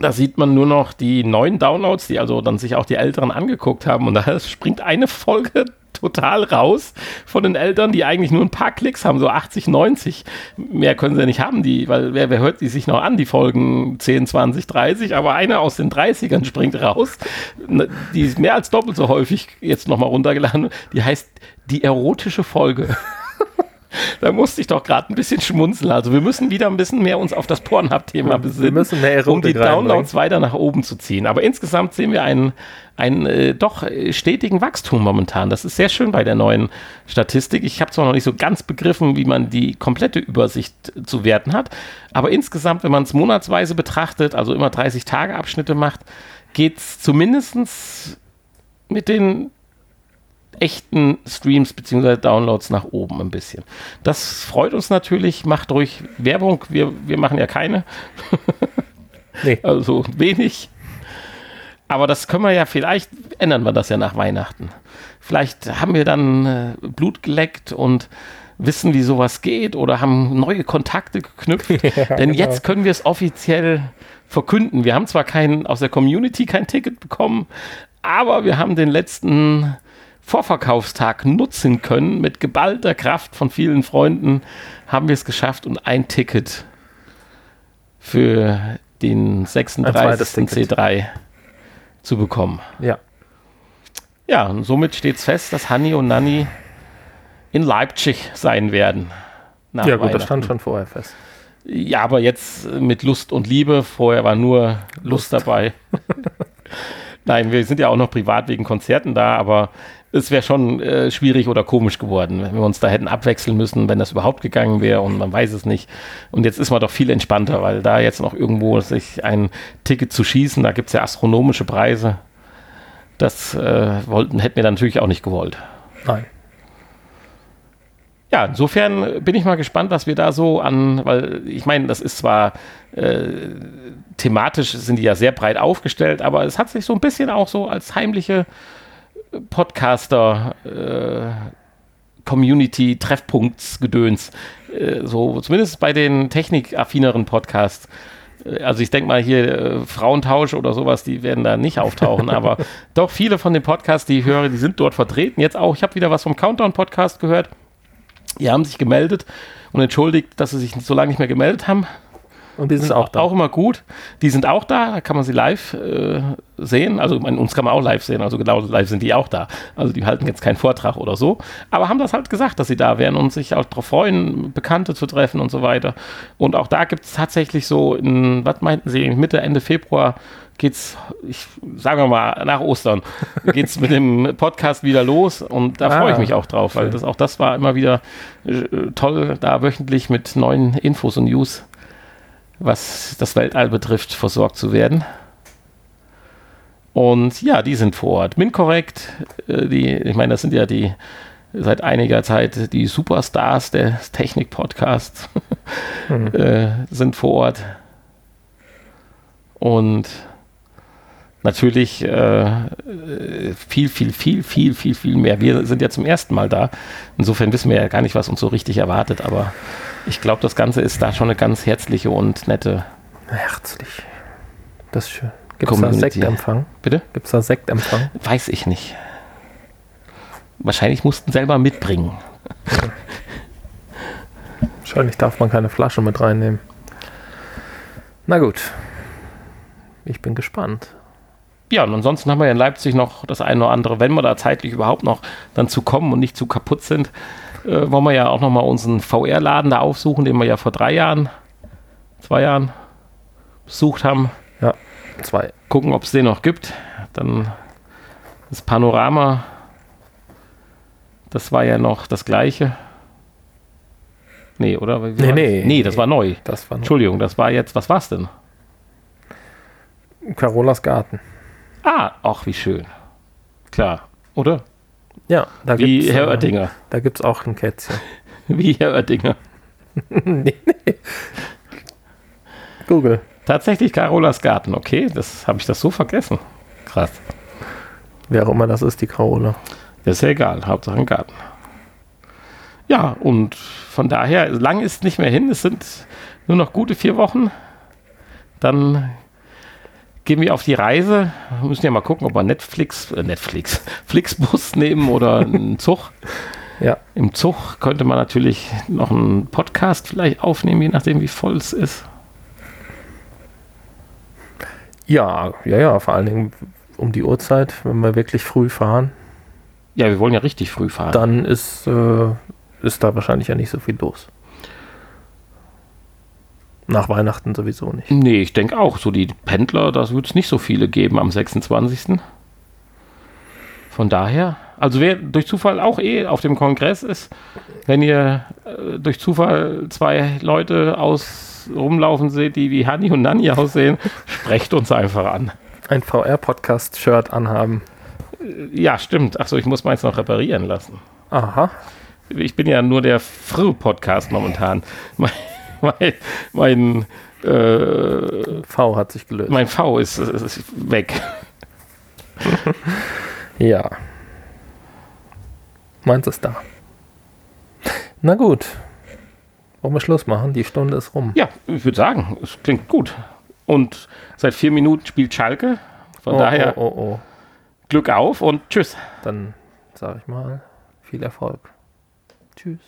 da sieht man nur noch die neuen Downloads, die also dann sich auch die Älteren angeguckt haben. Und da springt eine Folge total raus von den Eltern, die eigentlich nur ein paar Klicks haben, so 80, 90. Mehr können sie ja nicht haben, die, weil wer, wer hört die sich noch an, die Folgen 10, 20, 30, aber eine aus den 30ern springt raus, ne, die ist mehr als doppelt so häufig jetzt nochmal runtergeladen, die heißt die erotische Folge. da musste ich doch gerade ein bisschen schmunzeln. Also wir müssen wieder ein bisschen mehr uns auf das Pornhub-Thema besinnen, um die Downloads weiter nach oben zu ziehen. Aber insgesamt sehen wir einen, einen äh, doch stetigen Wachstum momentan. Das ist sehr schön bei der neuen Statistik. Ich habe zwar noch nicht so ganz begriffen, wie man die komplette Übersicht zu werten hat, aber insgesamt, wenn man es monatsweise betrachtet, also immer 30 Tage Abschnitte macht, geht es zumindest mit den echten Streams bzw. Downloads nach oben ein bisschen. Das freut uns natürlich, macht ruhig Werbung, wir, wir machen ja keine. nee. Also wenig. Aber das können wir ja vielleicht, ändern wir das ja nach Weihnachten. Vielleicht haben wir dann äh, Blut geleckt und wissen, wie sowas geht oder haben neue Kontakte geknüpft. Ja, Denn genau. jetzt können wir es offiziell verkünden. Wir haben zwar kein, aus der Community kein Ticket bekommen, aber wir haben den letzten Vorverkaufstag nutzen können. Mit geballter Kraft von vielen Freunden haben wir es geschafft und ein Ticket für den 36. C3 zu bekommen. Ja. Ja, und somit steht es fest, dass Hanni und Nanni in Leipzig sein werden. Ja, gut, das stand schon vorher fest. Ja, aber jetzt mit Lust und Liebe. Vorher war nur Lust, Lust. dabei. Nein, wir sind ja auch noch privat wegen Konzerten da, aber es wäre schon äh, schwierig oder komisch geworden, wenn wir uns da hätten abwechseln müssen, wenn das überhaupt gegangen wäre und man weiß es nicht. Und jetzt ist man doch viel entspannter, weil da jetzt noch irgendwo sich ein Ticket zu schießen, da gibt es ja astronomische Preise. Das äh, wollten, hätten wir dann natürlich auch nicht gewollt. Nein. Ja, insofern bin ich mal gespannt, was wir da so an, weil ich meine, das ist zwar äh, thematisch sind die ja sehr breit aufgestellt, aber es hat sich so ein bisschen auch so als heimliche Podcaster äh, Community Treffpunktsgedöns. Äh, so zumindest bei den technikaffineren Podcasts. Äh, also ich denke mal hier äh, Frauentausch oder sowas, die werden da nicht auftauchen, aber doch viele von den Podcasts, die ich höre, die sind dort vertreten. Jetzt auch, ich habe wieder was vom Countdown Podcast gehört. Die haben sich gemeldet und entschuldigt, dass sie sich so lange nicht mehr gemeldet haben. Und die sind auch da. Auch immer gut. Die sind auch da, da kann man sie live äh, sehen. Also meine, uns kann man auch live sehen, also genau live sind die auch da. Also die halten jetzt keinen Vortrag oder so, aber haben das halt gesagt, dass sie da wären und sich auch darauf freuen, Bekannte zu treffen und so weiter. Und auch da gibt es tatsächlich so in, was meinten sie, Mitte, Ende Februar geht's, ich sagen wir mal, nach Ostern geht's mit dem Podcast wieder los und da ah, freue ich mich auch drauf, weil das auch das war immer wieder äh, toll, da wöchentlich mit neuen Infos und News was das Weltall betrifft, versorgt zu werden. Und ja, die sind vor Ort. MinCorrect, äh, die, ich meine, das sind ja die seit einiger Zeit die Superstars des Technik-Podcasts, mhm. äh, sind vor Ort. Und natürlich äh, viel, viel, viel, viel, viel, viel mehr. Wir sind ja zum ersten Mal da. Insofern wissen wir ja gar nicht, was uns so richtig erwartet, aber ich glaube, das Ganze ist da schon eine ganz herzliche und nette. Herzlich. Das ist schön. Gibt es da. Sektempfang? Bitte? Gibt es da Sektempfang? Weiß ich nicht. Wahrscheinlich mussten selber mitbringen. Wahrscheinlich darf man keine Flasche mit reinnehmen. Na gut. Ich bin gespannt. Ja, und ansonsten haben wir ja in Leipzig noch das eine oder andere, wenn wir da zeitlich überhaupt noch dann zu kommen und nicht zu kaputt sind, äh, wollen wir ja auch nochmal unseren VR-Laden da aufsuchen, den wir ja vor drei Jahren, zwei Jahren besucht haben. Ja, zwei. Gucken, ob es den noch gibt. Dann das Panorama, das war ja noch das gleiche. Nee, oder? Wie Nee, nee. Das? Nee, das war neu. Das war Entschuldigung, das war jetzt, was war's denn? Carolas Garten. Ah, ach, wie schön. Klar, oder? Ja, da Wie gibt's, Herr äh, Oettinger. Da gibt es auch ein Kätzchen. Wie Herr Oettinger. nee, nee. Google. Tatsächlich Carolas Garten, okay. Das habe ich das so vergessen. Krass. Wer auch immer das ist, die Carola. Das ist ja egal, Hauptsache ein Garten. Ja, und von daher, lang ist nicht mehr hin. Es sind nur noch gute vier Wochen. Dann gehen wir auf die Reise. Wir müssen ja mal gucken, ob wir Netflix, äh Netflix, Flixbus nehmen oder einen Zug. Ja. Im Zug könnte man natürlich noch einen Podcast vielleicht aufnehmen, je nachdem, wie voll es ist. Ja, ja, ja, vor allen Dingen um die Uhrzeit, wenn wir wirklich früh fahren, Ja, wir wollen ja richtig früh fahren. dann ist, äh, ist da wahrscheinlich ja nicht so viel los. Nach Weihnachten sowieso nicht. Nee, ich denke auch, so die Pendler, da wird es nicht so viele geben am 26. Von daher, also wer durch Zufall auch eh auf dem Kongress ist, wenn ihr äh, durch Zufall zwei Leute aus rumlaufen seht, die wie Hani und Nani aussehen, sprecht uns einfach an. Ein VR-Podcast-Shirt anhaben. Ja, stimmt. Achso, ich muss meins noch reparieren lassen. Aha. Ich bin ja nur der Früh-Podcast momentan. Mein, mein, äh, V hat sich gelöst. mein V ist, ist weg. Ja. Meins ist da. Na gut. Wollen wir Schluss machen? Die Stunde ist rum. Ja, ich würde sagen, es klingt gut. Und seit vier Minuten spielt Schalke. Von oh, daher oh, oh, oh. Glück auf und tschüss. Dann sage ich mal viel Erfolg. Tschüss.